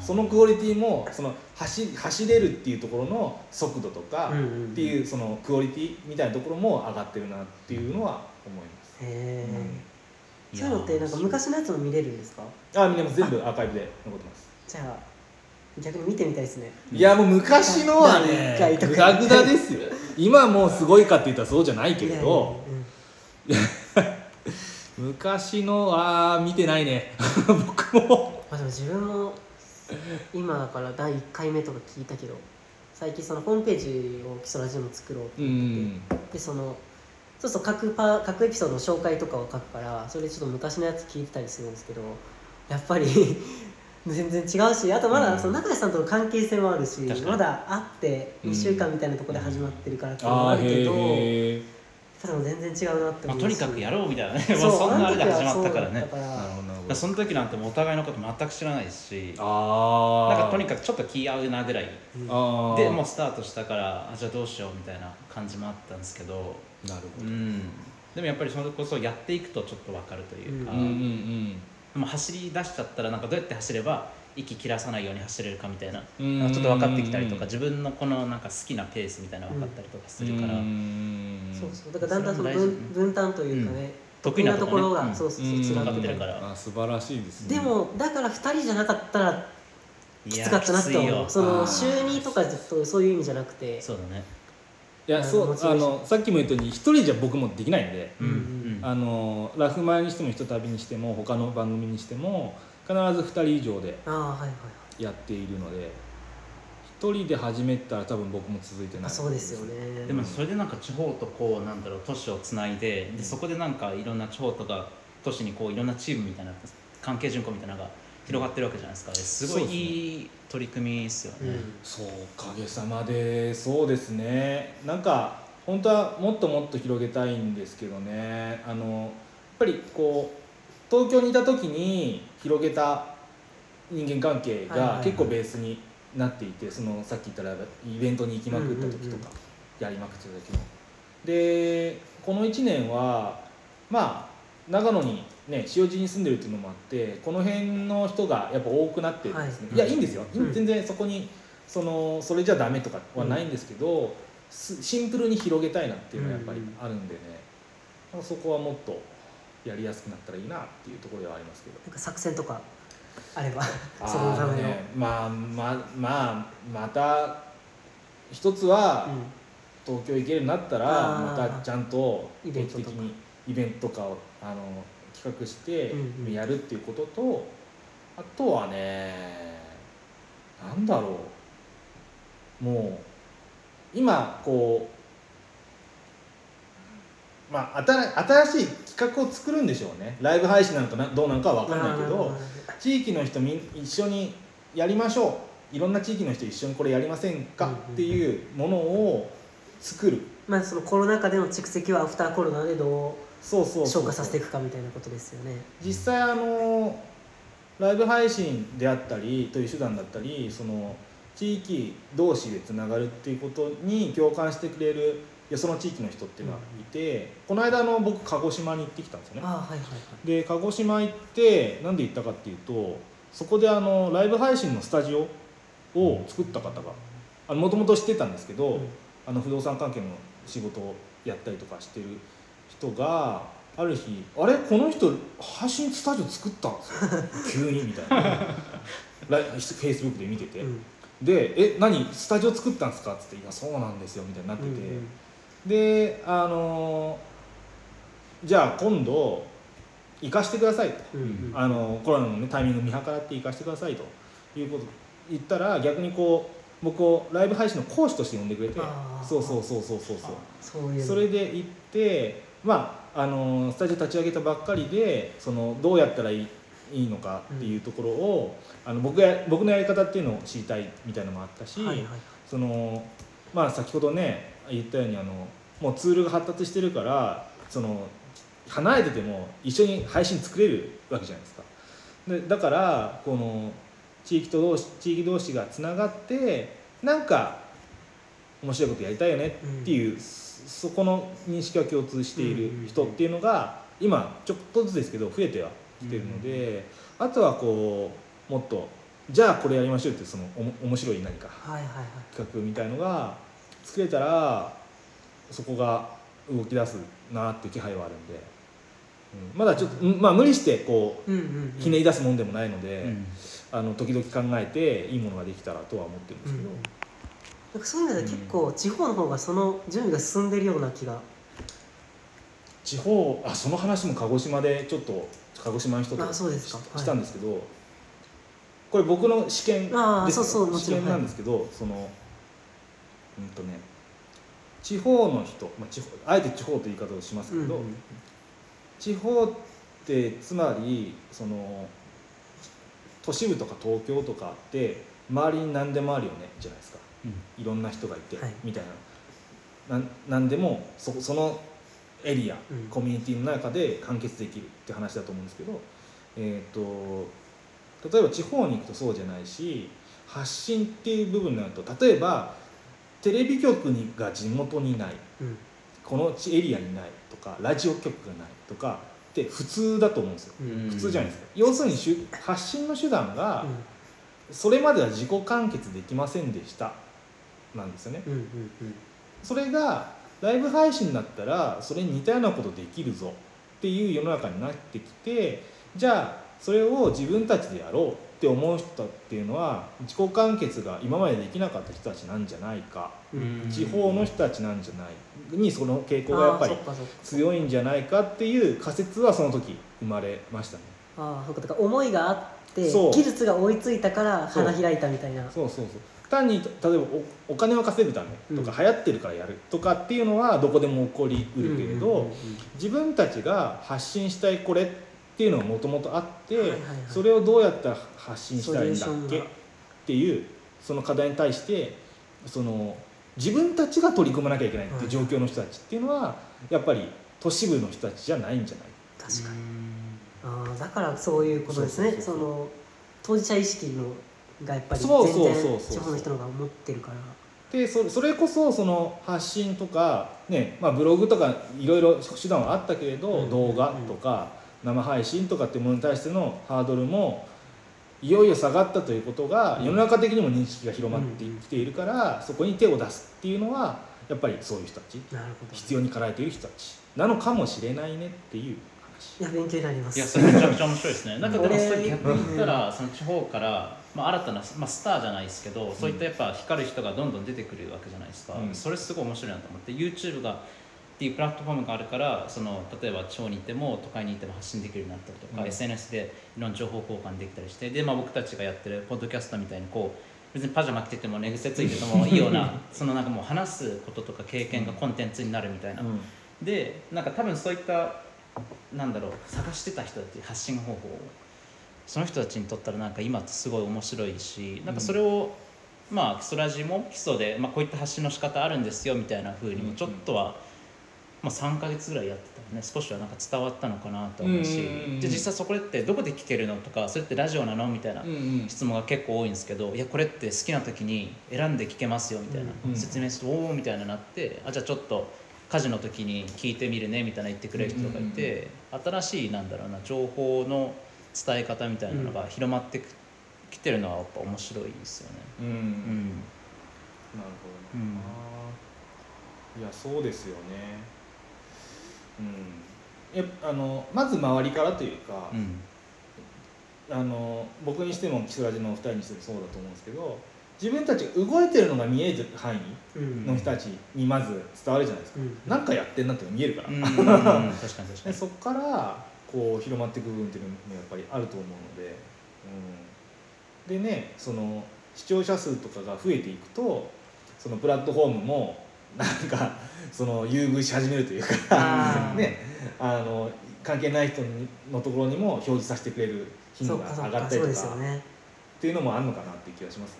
そのクオリティもその走走れるっていうところの速度とかうんうんうん。っていうそのクオリティみたいなところも上がってるなっていうのは思います、へえ、いやそういうのってなんか昔のやつも見れるんですか？あみんなも全部アーカイブで残ってます。じゃあ逆に見てみたいですね。いやもう昔のはねグダグダですよ。今もうすごいかって言ったらそうじゃないけれど。うん 昔のは見てないね。僕も。まあでも自分も今だから第1回目とか聞いたけど最近そのホームページを基礎ラジオも作ろうってう言ってん。て、でそのそうそう各パ各エピソードの紹介とかを書くからそれでちょっと昔のやつ聞いてたりするんですけどやっぱり 全然違うしあとまうん。だその中谷さんとの関係性もあるし、まだ会って2週間みたいなところで始まってるからっていうのもあるけど、えへただ全然違うなってまあ、思うし。とにかくやろうみたいなね。そんなあれで始まったからね。だからえなるほどなるほどだからその時なんてもうお互いのこと全く知らないですしああなんかとにかくちょっと気合うなぐらい。うん。ああでもうスタートしたからあじゃあどうしようみたいな感じもあったんですけど。なるほど。うん。でもやっぱりそれこそやっていくとちょっと分かるというか、うんうんでも走り出しちゃったらなんかどうやって走れば息切らさないように走れるかみたいなうんなちょっと分かってきたりとか自分のこのなんか好きなペースみたいなの分かったりとかするから、うんそうそう。だからだんだんその分分担というかね、得意なところが、うん。そうそうそううん。つながってる分から。あ素晴らしいですね。でもだから2人じゃなかったらいやきつかったなって思う。その週2とかずっとそういう意味じゃなくて。そうだね。いやそうあのさっきも言ったように一人じゃ僕もできないんで。うん。うん。あのラフマニにしてもひとたびにしても他の番組にしても必ず2人以上でああはいはい。やっているので一人で始めたら多分僕も続いてない。あそうですよね。でもそれでなんか地方とこうなんだろう都市をつないででそこでなんかいろんな地方とか都市にこういろんなチームみたいな関係順行みたいなのが広がってるわけじゃないですか。すごいいい取り組みですよね、そうおかげさまでそうですね。なんか本当はもっともっと広げたいんですけどね。あのやっぱりこう東京にいた時に広げた人間関係が結構ベースになっていてそのさっき言ったらイベントに行きまくった時とかやりまくってた時も。でこの1年はまあ長野にね塩尻に住んでるっていうのもあってこの辺の人がやっぱ多くなってですね、はい。い、やいいんですよ、うん。全然そこにそのそれじゃダメとかはないんですけど、すシンプルに広げたいなっていうのはやっぱりあるんでね、まあそこはもっとやりやすくなったらいいなっていうところではありますけど。なんか作戦とかあればあそのための、ーねまあまあまあまた一つは東京行けるようになったらまたちゃんと定期的にイベントとかをあの企画してうんうん。やるっていうことと、あとはねなんだろう。もう今こうまあ新新しい企画を作るんでしょうね。ライブ配信なのかなどうなのかは分かんないけど地域の人みん一緒にやりましょう。いろんな地域の人一緒にこれやりませんかっていうものを作る。まあそのコロナ禍での蓄積はアフターコロナでどそうそううそう。消化させていくかみたいなことですよね。実際あのライブ配信であったりという手段だったりその地域同士でつながるっていうことに共感してくれるよその地域の人っていうのはいて、この間あの僕鹿児島に行ってきたんですよね。はいはいはい。で鹿児島行ってなんで行ったかっていうとそこであのライブ配信のスタジオを作った方がもともと知ってたんですけど、うん。あの不動産関係の仕事をやったりとかしてる人がある日「あれ？この人配信スタジオ作ったんですよ。急に」みたいな。ライフェイスブックで見てて、うん。で「え何？スタジオ作ったんですか?」っつって「いやそうなんですよ」みたいになってて、うんうんであのじゃあ今度行かしてくださいと、うん。うんあのコロナの、ね、タイミングを見計らって行かしてくださいと。いうこと言ったら逆にこう僕をライブ配信の講師として呼んでくれて。そうそうそうそうそうそう。それで行ってまああのスタジオ立ち上げたばっかりでそのどうやったらいいいいのかっていうところを、あの僕や僕のやり方っていうのを知りたいみたいなのもあったし、はいはい。そのまあ先ほどね言ったようにあのもうツールが発達してるからその離れてても一緒に配信作れるわけじゃないですか。でだからこの地域と同士地域同士がつながってなんか面白いことやりたいよねっていう、そそこの認識が共通している人っていうのが今ちょっとずつですけど増えてはきてるので、あとはこうもっとじゃあこれやりましょうっていうそのおも面白い何か企画みたいのが作れたらそこが動き出すなっていう気配はあるんで、うん。まだちょっと、うんまあ、無理してこうひねり出すもんでもないので、うん。あの時々考えていいものができたらとは思ってるんですけど、うんなんかそういうので結構地方の方がその準備が進んでるような気が。地方あその話も鹿児島でちょっと鹿児島の人とあそうですか。しはいしたんですけど、これ僕の試験ですそうそう試験なんですけど、そのうんとね地方の人、まあ、地方あえて地方という言い方をしますけど、うんうん地方ってつまりその都市部とか東京とかって周りに何でもあるよねじゃないですか。いろんな人がいて、はい。みたいな。なんなんでもそそのエリア、うん。コミュニティの中で完結できるって話だと思うんですけど、えー、と例えば地方に行くとそうじゃないし発信っていう部分になると例えばテレビ局にが地元にない。うん。この地エリアにないとかラジオ局がないとかって普通だと思うんですよ。うん。普通じゃないですか。要するにしゅ発信の手段がうそれまでは自己完結できませんでしたなんですよね。それがライブ配信だったらそれに似たようなことできるぞっていう世の中になってきてじゃあそれを自分たちでやろうって思う人っていうのは自己完結が今までできなかった人たちなんじゃないか。地方の人たちなんじゃないにその傾向がやっぱり強いんじゃないかっていう仮説はその時生まれましたね。ああそうかだから思いがあって技術が追いついたから花開いたみたいな。そうそうそう。単に例えばおお金を稼ぐためとか、流行ってるからやるとかっていうのはどこでも起こりうるけれど、自分たちが発信したいこれっていうのがもともとあって、はいはいはい。それをどうやったら発信したらいいんだっけっていうその課題に対してその自分たちが取り組まなきゃいけないっていう状況の人たちっていうのはやっぱり都市部の人たちじゃないんじゃない？確かに。ああだからそういうことですね。その当事者意識のがやっぱりそう全そうそうそう。然地方の人の方が持ってるから。でそそれこそその発信とか、ねまあ、ブログとかいろいろ手段はあったけれど、うん。動画とか生配信とかっていうものに対してのハードルもいよいよ下がったということがうん。世の中的にも認識が広まってきているから、そこに手を出すっていうのはやっぱりそういう人たち。なるほど必要に駆られている人たち。なのかもしれないねっていう話。いや勉強になります。いやそれめちゃくちゃ面白いですね。なんかでもそれ逆に言ったらその地方から、まあ、新たな、まあ、スターじゃないですけどそういったやっぱ光る人がどんどん出てくるわけじゃないですか、うん。それすごい面白いなと思って YouTube がっていうプラットフォームがあるからその例えば地方にいても都会にいても発信できるようになったりとか、うん。SNS でいろんな情報交換できたりしてで、まあ、僕たちがやってるポッドキャストみたいにこう別にパジャマ着てても寝癖ついててもいいようなそのなんかもう話すこととか経験がコンテンツになるみたいな、うん。でなんか多分そういったなんだろう探してた人たち発信方法をその人たちにとったらなんか今ってすごい面白いしなんかそれを、まあ基礎ラジも基礎で、まあ、こういった発信の仕方あるんですよみたいな風にもちょっとは、まあ、3か月ぐらいやってたらね少しはなんか伝わったのかなと思うし、うんうんうんうんで実際そこってどこで聞けるのとかそれってラジオなのみたいなうんうん質問が結構多いんですけどいやこれって好きな時に選んで聞けますよみたいな、うん説明するとおおみたいななってあじゃあちょっと家事の時に聞いてみるねみたいな言ってくれる人がいて、新しいなんだろうな情報の伝え方みたいなのが広まってきてるのはやっぱ面白いですよね。うんうんなるほどね、うん。いやそうですよねうん。やあのまず周りからというか、うん。あの僕にしてもキスラジのお二人にしてもそうだと思うんですけど自分たちが動いてるのが見える範囲うんの人たちにまず伝わるじゃないですか、うん。かやってんなっていうのが見えるから、うん。確かに確かに。でそこからこう広まっていく部分っていうのもやっぱりあると思うので、うん、でねその視聴者数とかが増えていくとそのプラットフォームもなんかその優遇し始めるというかねあの関係ない人のところにも表示させてくれる頻度が上がったりとかね。っていうのもあるのかなっていう気がします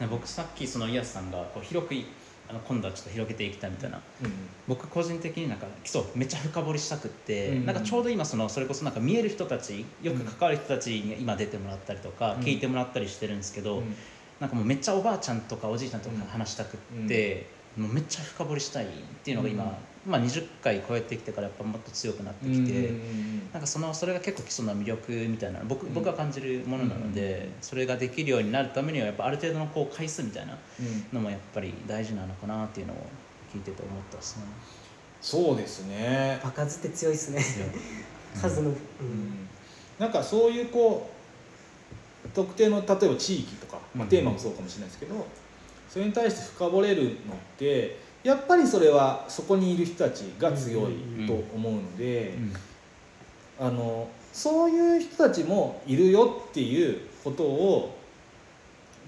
ね。ね僕さっきそのイヤスさんがこう広くいあの今度はちょっと広げていきたいみたいな。うん僕個人的になんか基礎めっちゃ深掘りしたくって、うんなんかちょうど今そのそれこそなんか見える人たちよく関わる人たちに今出てもらったりとか、うん。聞いてもらったりしてるんですけど、うん。なんかもうめっちゃおばあちゃんとかおじいちゃんとか話したくって、もうめっちゃ深掘りしたいっていうのが今、うん。まあ、20回超えてきてからやっぱもっと強くなってきて、うんうんなんかそのそれが結構基礎の魅力みたいな僕うん。僕が感じるものなので、それができるようになるためにはやっぱある程度のこう回数みたいなうんのもやっぱり大事なのかなっていうのを聞いてて思ったですね。そうですね。爆発って強いですね。うん。数の、うん。うん。なんかそういうこう特定の例えば地域とか、まあ、うん。テーマもそうかもしれないですけど、それに対して深掘れるのってやっぱりそれはそこにいる人たちが強いと思うので、あのそういう人たちもいるよっていうことを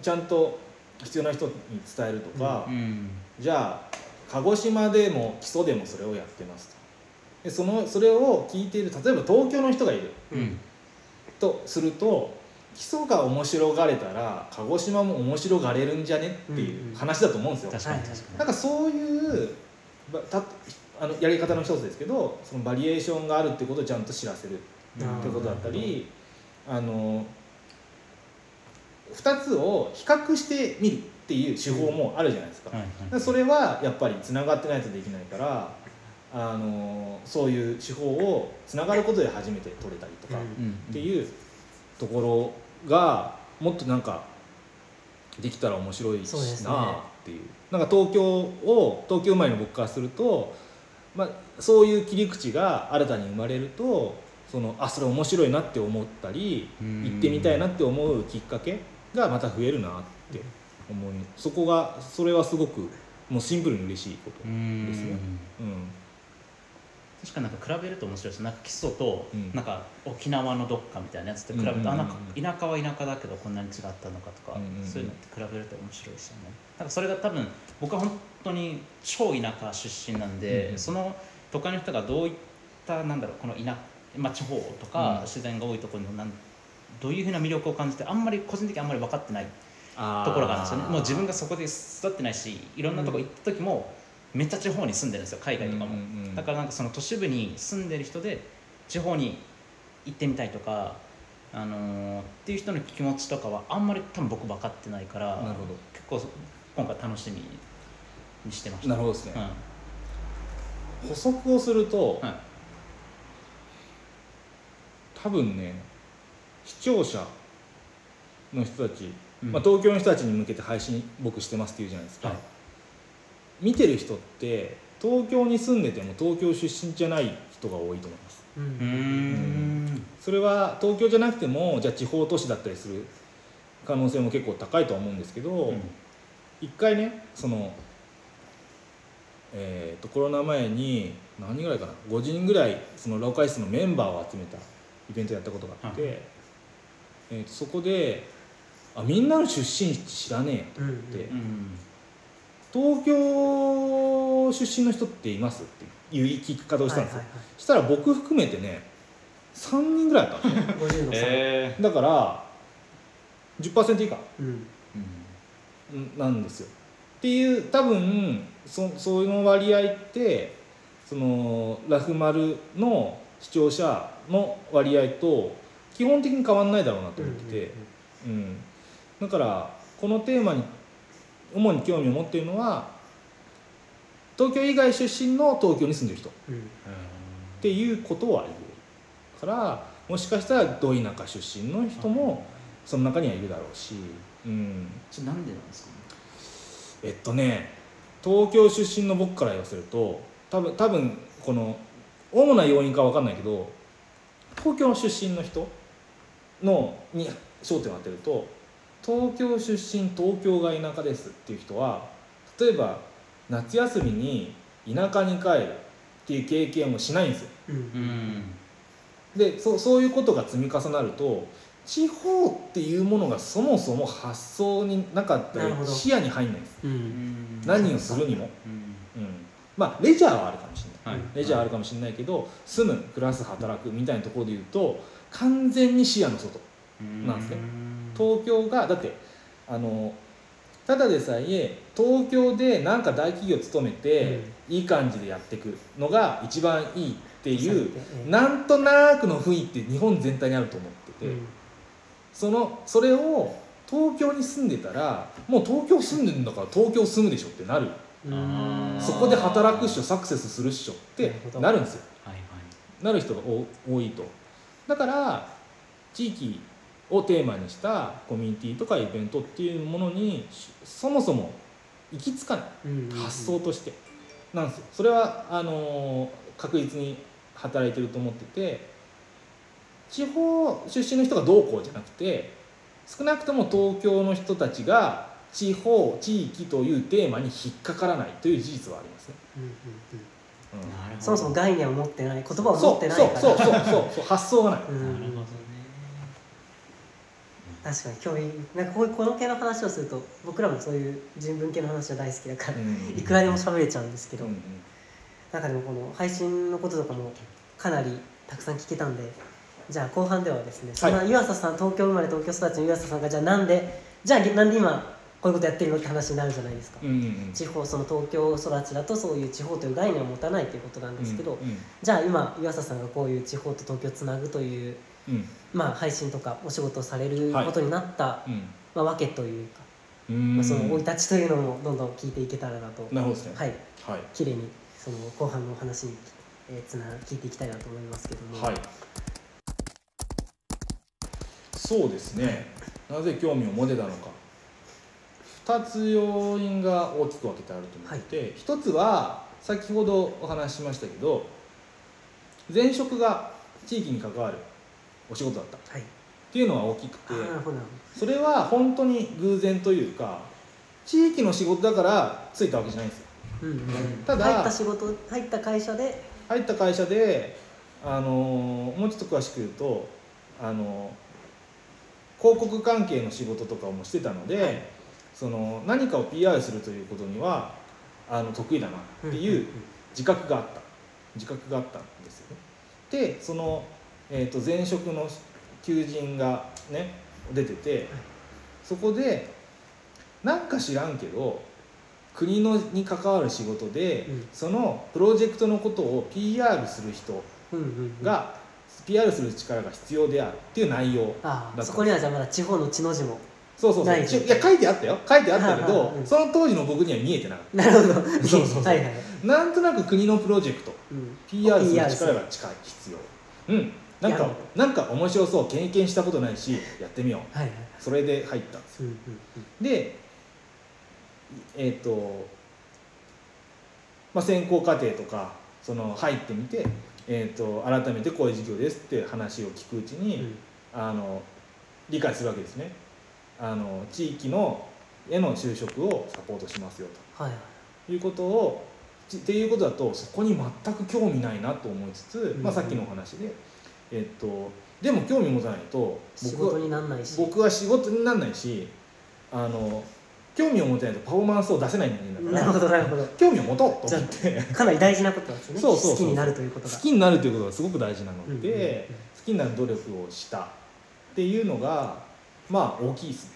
ちゃんと必要な人に伝えるとか、うん。じゃあ鹿児島でも基礎でもそれをやってますと。でそのそれを聞いている例えば東京の人がいるうん。とすると基礎が面白がれたら鹿児島も面白がれるんじゃねっていう話だと思うんですよ。確かに確かに、なんかそういうばたあのやり方の一つですけどそのバリエーションがあるってことをちゃんと知らせるってことだったりあの2つを比較してみるっていう手法もあるじゃないですか。からそれはやっぱりつながってないとできないからあのそういう手法をつながることで初めて取れたりとかっていうところがもっとなんかできたら面白いしなっていう。なんか東京を東京生まれの僕からすると、まあ、そういう切り口が新たに生まれるとそのあそれ面白いなって思ったりうん。行ってみたいなって思うきっかけがまた増えるなって思いそこがそれはすごくもうシンプルに嬉しいことうんですね。うん確かになんか比べると面白いです。なんか基礎とうん。なんか沖縄のどっかみたいなやつって比べると、うんあなんか田舎は田舎だけどこんなに違ったのかとか、うんそういうのって比べると面白いですよね。なんかそれが多分僕は本当に超田舎出身なんで、うんうん。その都会の人がどういったなんだろうこの田、まあ、地方とかうん。自然が多いところのなんどういうふうな魅力を感じてあんまり個人的にあんまり分かってないところがあるんですよね。もう自分がそこで育ってないしいろんなとこ行った時もめっちゃ地方に住んでるんですよ海外とかも、うんうんうんだからなんかその都市部に住んでる人で地方に行ってみたいとか、あのーっていう人の気持ちとかはあんまり多分僕分かってないからなるほど。結構今回楽しみにしてました。なるほどですね。うん。補足をすると、はい。多分ね視聴者の人たち、うん。まあ、東京の人たちに向けて配信僕してますって言うじゃないですか、はい見てる人って東京に住んでても東京出身じゃない人が多いと思います。うん。それは東京じゃなくてもじゃあ地方都市だったりする可能性も結構高いとは思うんですけど、うん。一回ねそのえー、とコロナ前に何人ぐらいかな5人ぐらいその老会室のメンバーを集めたイベントやったことがあって、はいえーとそこであみんなの出身地知らねえうんうんでうん東京出身の人っています？っていう聞き方をしたんですよ、はいしたら僕含めてね3人ぐらいだったんですよ。はいはい50の差、えだから10%以下。うん。なんですよ。っていう多分そその割合ってそのラフマルの視聴者の割合と基本的に変わんないだろうなと思ってて、うん。だからこのテーマに主に興味を持っているのは東京以外出身の東京に住んでる人。っうん。うんていうことは言えるからもしかしたらど田舎出身の人もその中にはいるだろうし、うん、それなんでなんですか？ねえっとね東京出身の僕から言わせると多分多分この主な要因か分かんないけど東京の出身の人のに焦点を当てると東京出身東京が田舎ですっていう人は例えば夏休みに田舎に帰るっていう経験をしないんですよ。うん。うんでそそういうことが積み重なると地方っていうものがそもそも発想になかったり視野に入んないんです。うん。何をするにも、うん。うん、まあレジャーはあるかもしれない。はい。レジャーあるかもしれないけど住む暮らす働くみたいなところで言うと完全に視野の外なんですね東京がだってあのただでさえ東京でなんか大企業勤めて、いい感じでやっていくのが一番いいっていうなんとなくの雰囲気って日本全体にあると思ってて、うん。そのそれを東京に住んでたらもう東京住んでるんだから東京住むでしょってなる。そこで働くっしょサクセスするっしょってなるんですよ。なる人が多多いと。だから地域をテーマにしたコミュニティとかイベントっていうものにしそもそも行き着かないうんうん発想として。なんですよ。それはあのー確実に働いてると思ってて地方出身の人がどうこうじゃなくて少なくとも東京の人たちが地方地域というテーマに引っかからないという事実はありますね、うんうんうん。そもそも概念を持ってない言葉を持ってないから。そうそうそうそうそう発想がない、うん。なるほど。ね確かに興味なんかこういうこの系の話をすると僕らもそういう人文系の話は大好きだから、うんいくらでも喋れちゃうんですけど、うんうん。なんかでもこの配信のこととかもかなりたくさん聞けたんでじゃあ後半ではですねそんな湯浅さん東京生まれ東京育ちの湯浅さんがじゃあなんでじゃあなんで今こういうことやってるのって話になるじゃないですか、うんうん地方その東京育ちだとそういう地方という概念を持たないということなんですけど、うんうんじゃあ今湯浅さんがこういう地方と東京をつなぐという、うんまあ、配信とかお仕事をされることになった、うん。まあ、わけというか、うん。まあ、その生い立ちというのもどんどん聞いていけたらなと、なるほどね。はい。はい。綺麗にその後半のお話に、えーつな聞いていきたいなと思いますけども、はい。そうですね。なぜ興味を持てたのか。2つ要因が大きく分けてあると思ってい。て、1つは先ほどお話ししましたけど前職が地域に関わるお仕事だった。っはい。ていうのは大きくてそれは本当に偶然というか地域の仕事だからついたわけじゃないんですよ。うんうん、ただ入った仕事入った会社で。入った会社であのもうちょっと詳しく言うとあの広告関係の仕事とかもしてたので、はい。その何かを PR するということにはあの得意だなっていう自覚があった。自覚があったんですよね。でその、えー、と前職の求人がね出ててそこでなんか知らんけど国のに関わる仕事で、うん。そのプロジェクトのことを PR する人うんうんうん、が、PR する力が必要であるっていう内容だったそこにはじゃあまだ地方の地の字もそうそうそう。ないや書いてあったよ。書いてあったけどはいうん。その当時の僕には見えてなかっなるほど。そうそうそう。はいはい、たなんとなく国のプロジェクトうん、PR する力が近い必要。うんなんかなんか面白そう経験したことないしやってみよう。はいはい。それで入った。んですようんうんう。んでえっ、と、まあ、選考過程とかその入ってみて、えー、と改めてこういう事業ですって話を聞くうちに、うん。あの理解するわけですね。あの地域のへの就職をサポートしますよはいはい。ということをちっていうことだとそこに全く興味ないなと思いつつ、まあ、うん。さっきのお話で、えっとでも興味持たないと仕僕は事になんないし。僕は仕事にならないしあの興味を持てないとパフォーマンスを出せない人間だなるほからどなるほど。興味を持とうと思って。かなり大事なことなんですよね。そうそう好きになるということが。好きになるということがすごく大事なので、好きになる努力をしたっていうのがまあ大きいですね。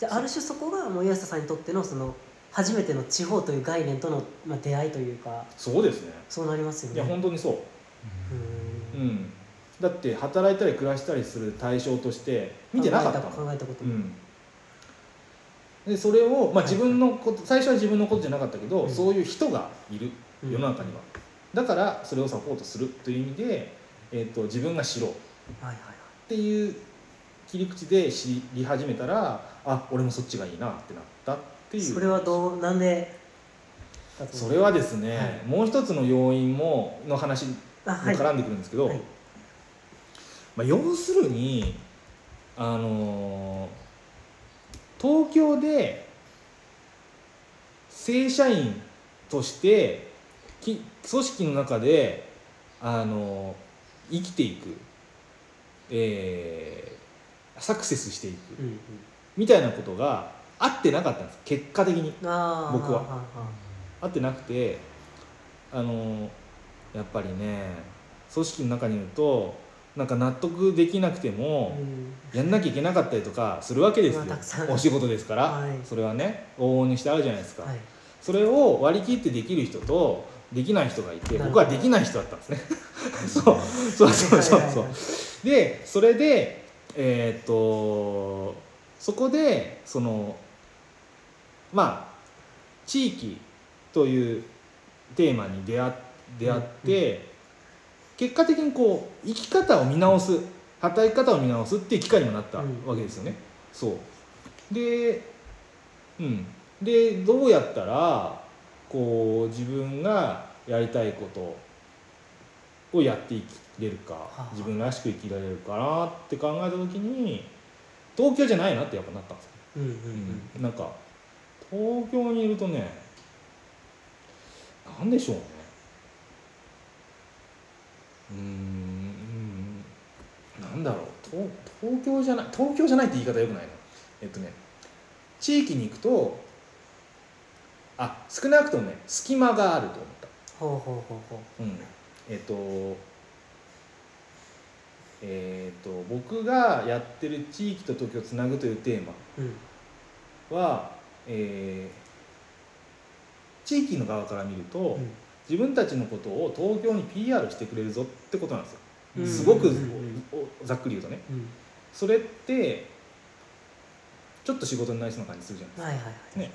じゃあある種そこがもう岩下さんにとってのその初めての地方という概念との、まあ、出会いというかそうですね。そうなりますよね。いや本当にそう。ううんんだって働いたり暮らしたりする対象として見てなかった考えたこと。も、うん、でそれを、まあ、自分のこと最初は自分のことじゃなかったけど、うん。そういう人がいるうん。世の中には、だからそれをサポートするという意味で、えー、と自分が知ろう。っはいはいはい。ていう切り口で知り始めたらあ俺もそっちがいいなってなったっていう。それはどうなんで？それはですね、はい。もう一つの要因もの話もあはい。絡んでくるんですけど、はいまあ、要するにあのー東京で正社員としてき組織の中であの生きていく、えーサクセスしていく。うんうん。みたいなことが合ってなかったんです。結果的に。僕は。あ合ってなくてあのやっぱりね組織の中にいるとなんか納得できなくてあもうん。やんなきゃいけなかったりとかするわけですよ。お仕事ですから、はい。それはね往々にしてあるじゃないですか、はい。それを割り切ってできる人とできない人がいて僕はできない人だったんですね。そうそうそうそうそう。でそれでえーっとそこでそのまあ地域というテーマに出会出会って、結果的にこう生き方を見直す働き方を見直すっていう機会にもなったわうん。けですよね。そう。でうん。でどうやったらこう自分がやりたいことをやっていけれるかあ。自分らしく生きられるかなって考えた時に東京じゃないなってやっぱなったんですよ、うんうん。うん。なんか東京にいるとねなんでしょうねうーん。うん。なんだろう。東東京じゃない東京じゃないって言い方よくないなえっとね地域に行くとあ少なくともね隙間があると思った。ほうほうほうほう。ん、えっ、とえっ、と僕がやってる地域と東京をつなぐというテーマううん。は、えー地域の側から見ると、うん自分たちのことを東京に PR してくれるぞってことなんですよ、うん。すごくうん。ざっくり言うとね。うん。それってちょっと仕事になりそうな感じするじゃないですか。はいはいはい。ね、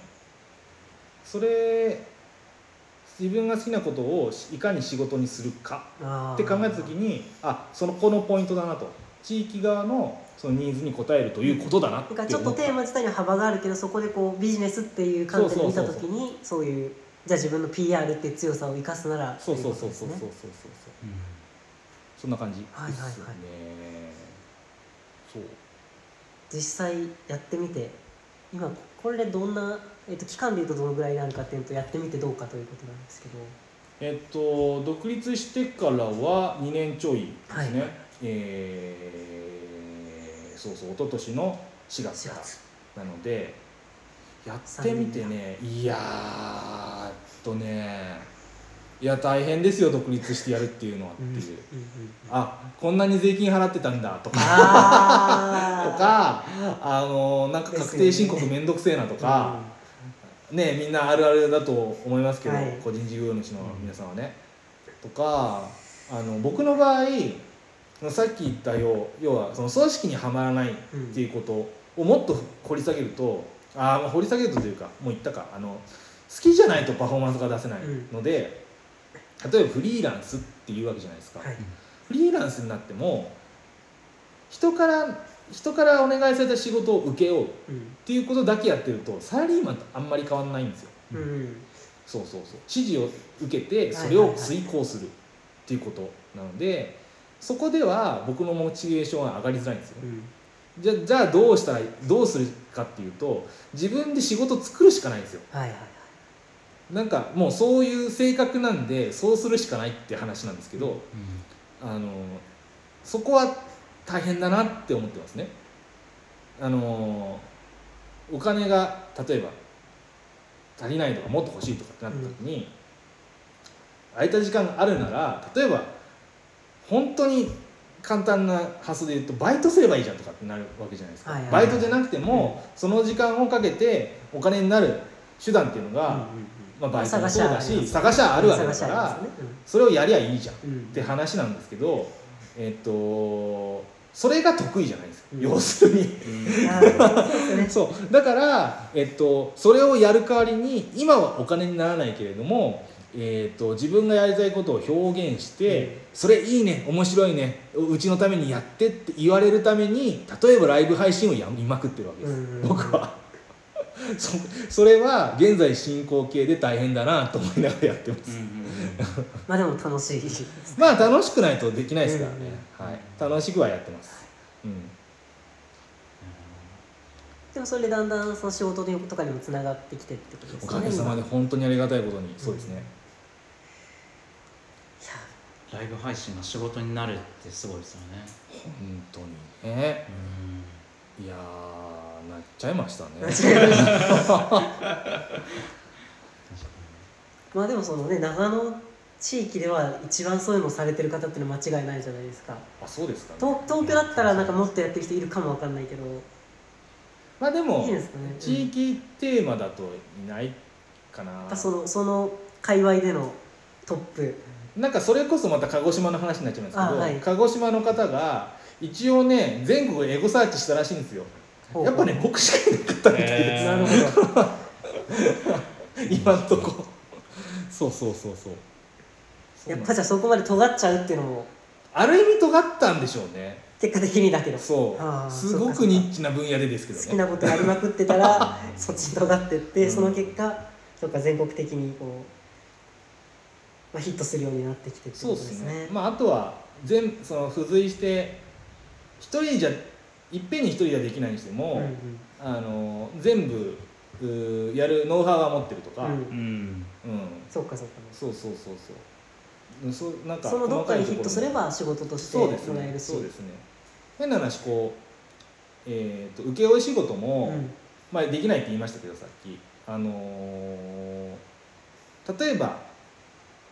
それ自分が好きなことをいかに仕事にするかって考えた時にあそのこのポイントだなと。地域側のそのニーズに応えるということだなってなんかちょっとテーマ自体には幅があるけどそこでこうビジネスっていう観点で見た時にそういうじゃあ自分の PR って強さを生かすならそうそうそうといことですねそうそうそうそう。そんな感じはいはいはい。そう。実際やってみて今これでどんな、えっと期間でいうとどのぐらいになるかっていうのとやってみてどうかということなんですけど。えっと独立してからは2年ちょいですね、はい。えーそうそう一昨年の4月4から月。なのでやってみてね。いやーっとねいや大変ですよ独立してやるっていうのはっていう、うんうんうんあこんなに税金払ってたんだとか。あ とかあのなんか確定申告めんどくせえなとか、ね。みんなあるあるだと思いますけど、はい。個人事業主の皆さんはね、とかあの僕の場合さっき言ったよう要はその組織にはまらないっていうことをもっと掘り下げるとあーまあ掘り下げるとというかもう言ったか。あの好きじゃないとパフォーマンスが出せないので、例えばフリーランスっていうわけじゃないですか、はい。フリーランスになっても人から人からお願いされた仕事を受けようっうんていうことだけやってるとサラリーマンとあんまり変わんないんですよ。うん。うんそうそうそう。指示を受けてそれを遂行するっていうことなのでそこでは僕のモチベーションは上がりづらいんですよ。うんじゃじゃあどうしたらどうするかっていうと自分で仕事作るしかないんですよ。はいはいなんかもうそういう性格なんでそうするしかないって話なんですけど、うん。あのそこは大変だなって思ってますね。あのお金が例えば足りないとかもっと欲しいとかってなった時に、空いた時間があるなら例えば本当に簡単な発想で言うとバイトすればいいじゃんとかってなるわけじゃないですか、はいはいバイトじゃなくても、その時間をかけてお金になる手段っていうのが、うんうんうん。まあ、バイトもそうだし探しゃあるわけだからりますね。それをやりゃいいじゃんうんうんって話なんですけど、えっとそれが得意じゃないですよ、うん。要するに。う ですよね。そう。だから、えっと、それをやる代わりに今はお金にならないけれども、えっと、自分がやりたいことを表現して、うん。それいいね面白いねうちのためにやってって言われるために例えばライブ配信をやりまくってるわけです、うんうん僕は。そそれは現在進行形で大変だなと思いながらやってます、まあでも楽しい まあ楽しくないとできないですからね、うんはい、楽しくはやってます、うん、でもそれでだんだんその仕事とかにもつながってきてってことですおかげさまで今本当にありがたいことに。そうですね、いやライブ配信が仕事になるってすごいですよね。本当に。ねうんいやーなっちゃいましたね。間違えましたまあでもそのね長野地域では一番そういうのをされてる方っていうのは間違いないじゃないですか。あそうですかね。東東京だったらなんかもっとやってる人いるかもわかんないけど。まあでもいいですかね？地域テーマだといないかな、やっぱそのその界隈でのトップなんかそれこそまた鹿児島の話になっちゃいますけど、あはい。鹿児島の方が一応ね全国エゴサーチしたらしいんですよ。やっぱね僕しかいなかったみたいです、へなるほど。今んとこ。そうそうそうそう。やっぱじゃあそこまで尖っちゃうっていうのも。ある意味尖ったんでしょうね。結果的にだけど。そう。すごくニッチな分野でですけどね。好きなことやりまくってたら そっちに尖ってって、その結果そっか全国的にこう、まあ、ヒットするようになってきてってそうことですね。ね。まああとは全その付随して一人じゃいっぺんに一人じゃできないにしても、うんうん。あの全部うーやるノウハウは持ってるとか、うん。うん。うん。そうかそうか。そうそうそうそう。うんそうなんかそのどっかにヒットすればば仕事としてそうですね。もらえるし。そうですね。変な話こうえー、と請負仕事も、うん。まあ、できないって言いましたけどさっき。あのー例えば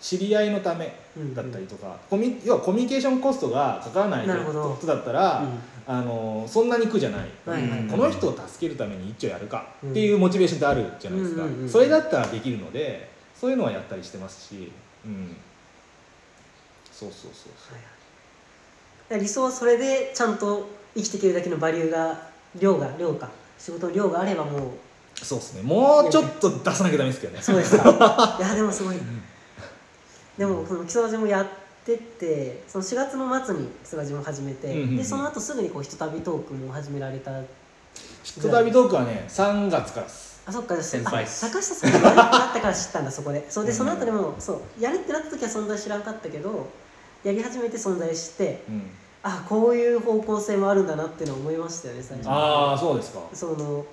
知り合いのためうんだったりとか、コミ要はコミュニケーションコストがかからないなるほど。人だったら、うん。あのーそんなに苦じゃない、はいはいうん。この人を助けるために一丁やるかうん。っていうモチベーションってあるじゃないですか、うんうんうんそれだったらできるのでそういうのはやったりしてますし、うん、そうそうそうそう。はいはい。理想はそれでちゃんと生きていけるだけのバリューが量が量か仕事の量があればもう。そうですね。もうちょっと出さなきゃダメですけどね。そうですか。いやでもすごいでもその基礎ラジもやっててその4月の末に基礎ラジも始めて、うんうんうん。でその後すぐにこうひとたびトークも始められた。人旅トークはね3月からです。あそっか先輩。坂下さんがやるってなったから知ったんだそこで。そうでうん。その後でもそうやるってなった時は存在知らんかったけどやり始めて存在してうん、あこういう方向性もあるんだなっていうのを思いましたよね最初。ああそうですか。その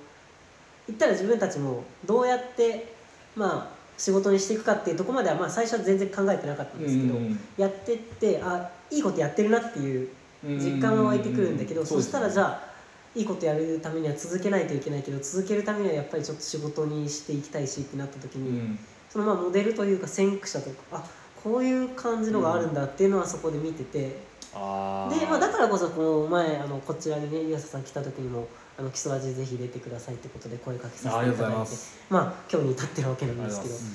言ったら自分たちもどうやってまあ仕事にしていくかっていうところまではまあ最初は全然考えてなかったんですけど、うんやってってあいいことやってるなっていう実感は湧いてくるんだけど、そしたらじあゃあいいことやるためには続けないといけないけど続けるためにはやっぱりちょっと仕事にしていきたいしってなった時に、うん。そのまあモデルというか先駆者とかあこういう感じのがあるんだっていうのはそこで見てて、あー。で、まあ、だからこそこの前あのこちらにね湯浅さん来た時にも「あの基礎味ぜひ出てください」ってことで声かけさせていただいて。ます。まあ今日に至ってるわけなんですけど。うござい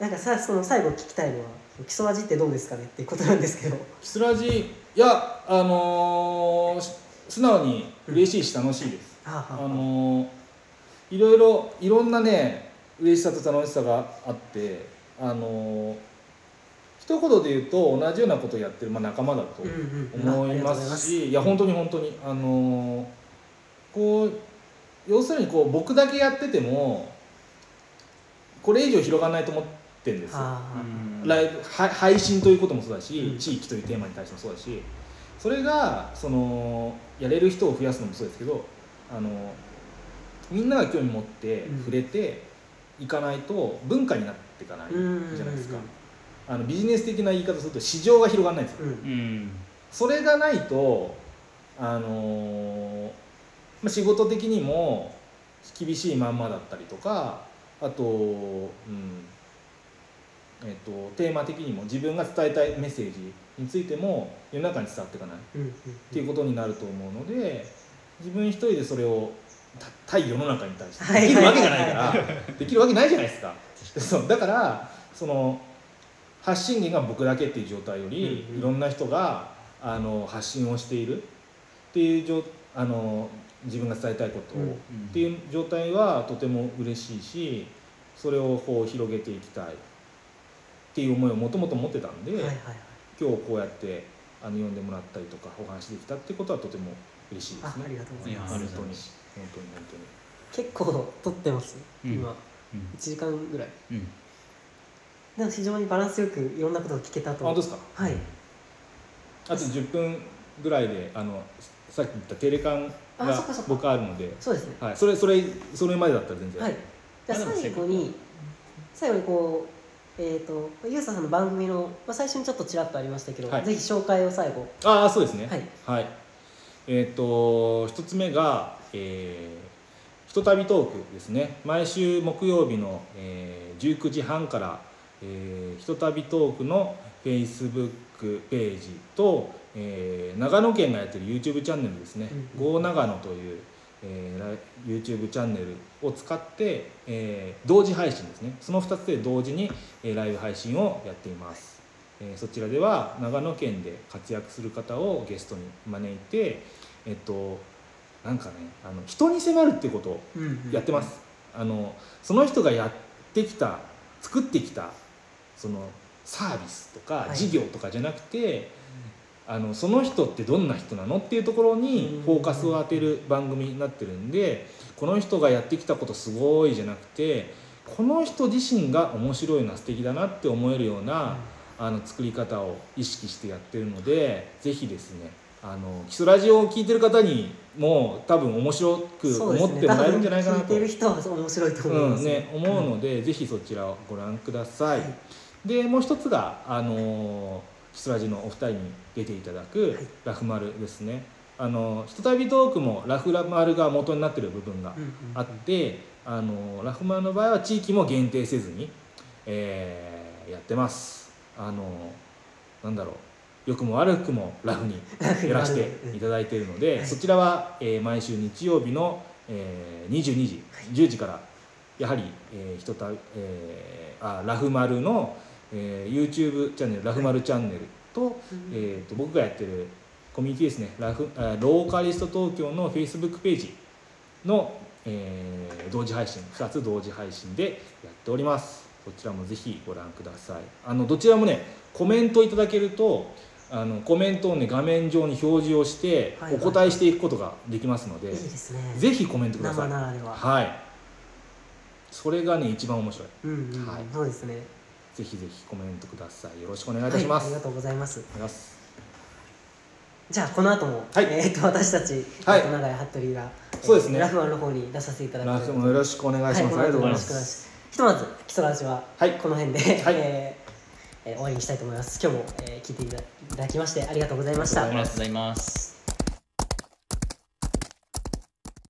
なんかさその最後聞きたいのは「基礎味ってどうですかね?」っていうことなんですけど。キスラジいやあのーし素直に嬉しいし楽しいです、はあはあのーいろいろいろんなね嬉しさと楽しさがあってあのー一言で言うと同じようなことをやってる、まあ、仲間だとうんうん。思いあありがとうございまます。すしいや本当に本当にあのーこう要するにこう僕だけやっててもこれ以上広がらないと思ってるんですよ。ライブは配信ということもそうだし、うん。地域というテーマに対してもそうだし。それがそのやれる人を増やすのもそうですけどあのみんなが興味持ってうん。触れていかないと文化になっていかないじゃないですか。あのビジネス的な言い方すると市場が広がらないんですよ。うん。うん。それがないとあのまあ仕事的にも厳しいまんまだったりとかあと,、うんえっとテーマ的にも自分が伝えたいメッセージについても世の中に伝わっていかないっていうことになると思うので自分一人でそれをた対世の中に対してはい。できるわけがないかはい。らできるわけないじゃないですか。そうだからその発信源が僕だけっていう状態より、いろんな人があの発信をしているっていう状あの自分が伝えたいことを、うん。っていう状態はとても嬉しいしそれをこう広げていきたい。っていう思いをもともと持ってたんで、今日こうやってあの呼んでもらったりとかお話できたってことはとても嬉しいですね。あありがとうございます。本当に。本当に本当に。結構撮ってますうん。今うん。1時間ぐらい。うん。でも非常にバランスよくいろんなことが聞けたと。あ本当ですか？はい。あと10分ぐらいであのさっき言ったテレカンがあそっかそっか。僕あるので、そうですね。はい、それそれそれまでだったら全然、はい。じゃあ最後に最後にこうえっ、とゆうささんの番組の、まあ、最初にちょっとちらっとありましたけど、はい。ぜひ紹介を最後。ああそうですね。はい。えっ、と一つ目が、えー、ひとたびトークですね。毎週木曜日の、えー、19時半から、えー、ひとたびトークの Facebook ページと、えー長野県がやってる YouTube チャンネルですね「うん Go 長野」という、えー YouTube チャンネルを使って、えー同時配信ですね。その2つで同時に、えーライブ配信をやっています、えーそちらでは長野県で活躍する方をゲストに招いてえっとなんかねあの人に迫るってことをやってます、あのその人がやってきた作ってきたそのサービスとかはい。事業とかじゃなくて、あのその人ってどんな人なのっていうところにフォーカスを当てる番組になってるんでこの人がやってきたことすごいじゃなくてこの人自身が面白いな素敵だなって思えるような、あの作り方を意識してやってるのでぜひですねあの基礎ラジオを聞いてる方にも多分面白く思ってもらえるんじゃないかなと。多分聞いてる人は面白いと思います、うんね、思うので、ぜひそちらをご覧ください、はい。でもう一つがあのキスラジのお二人に出ていただくはい。ラフマルですね、あのひとたびトークもラフマルが元になってる部分があって、あのラフマルの場合は地域も限定せずに、えーやってます。あのなんだろう。良くも悪くもラフにやらせていただいているので、はい。そちらは、えー毎週日曜日の、えー22時、10時からやはり、えー、ひとたえーあラフマルの、えー YouTube チャンネルラフマルチャンネルと,、うん。えー、と僕がやってるコミュニティですねラフあローカリスト東京の Facebook ページの、えー同時配信2つ同時配信でやっております。そちらもぜひご覧ください。あのどちらもねコメントいただけるとあのコメントをね画面上に表示をしてはい。お答えしていくことができますので、ぜひコメントください。生ならでは。はい。それがね一番面白い。うんうん、はい。そうですねぜひぜひコメントください。よろしくお願いいたします、はい、ありがとうございます。じゃあこの後も、はい。えー、と私たち、はい。えーと長井服部が、えーそうですね。ラフマンの方に出させていただくラフもよろしくお願いします、はい、ありがとうございます。ます。ひとまず基礎ラジははい。この辺で、はい。えーえー終わりにしたいと思います。今日も、えー聞いていただきましてありがとうございました。ありがとうございます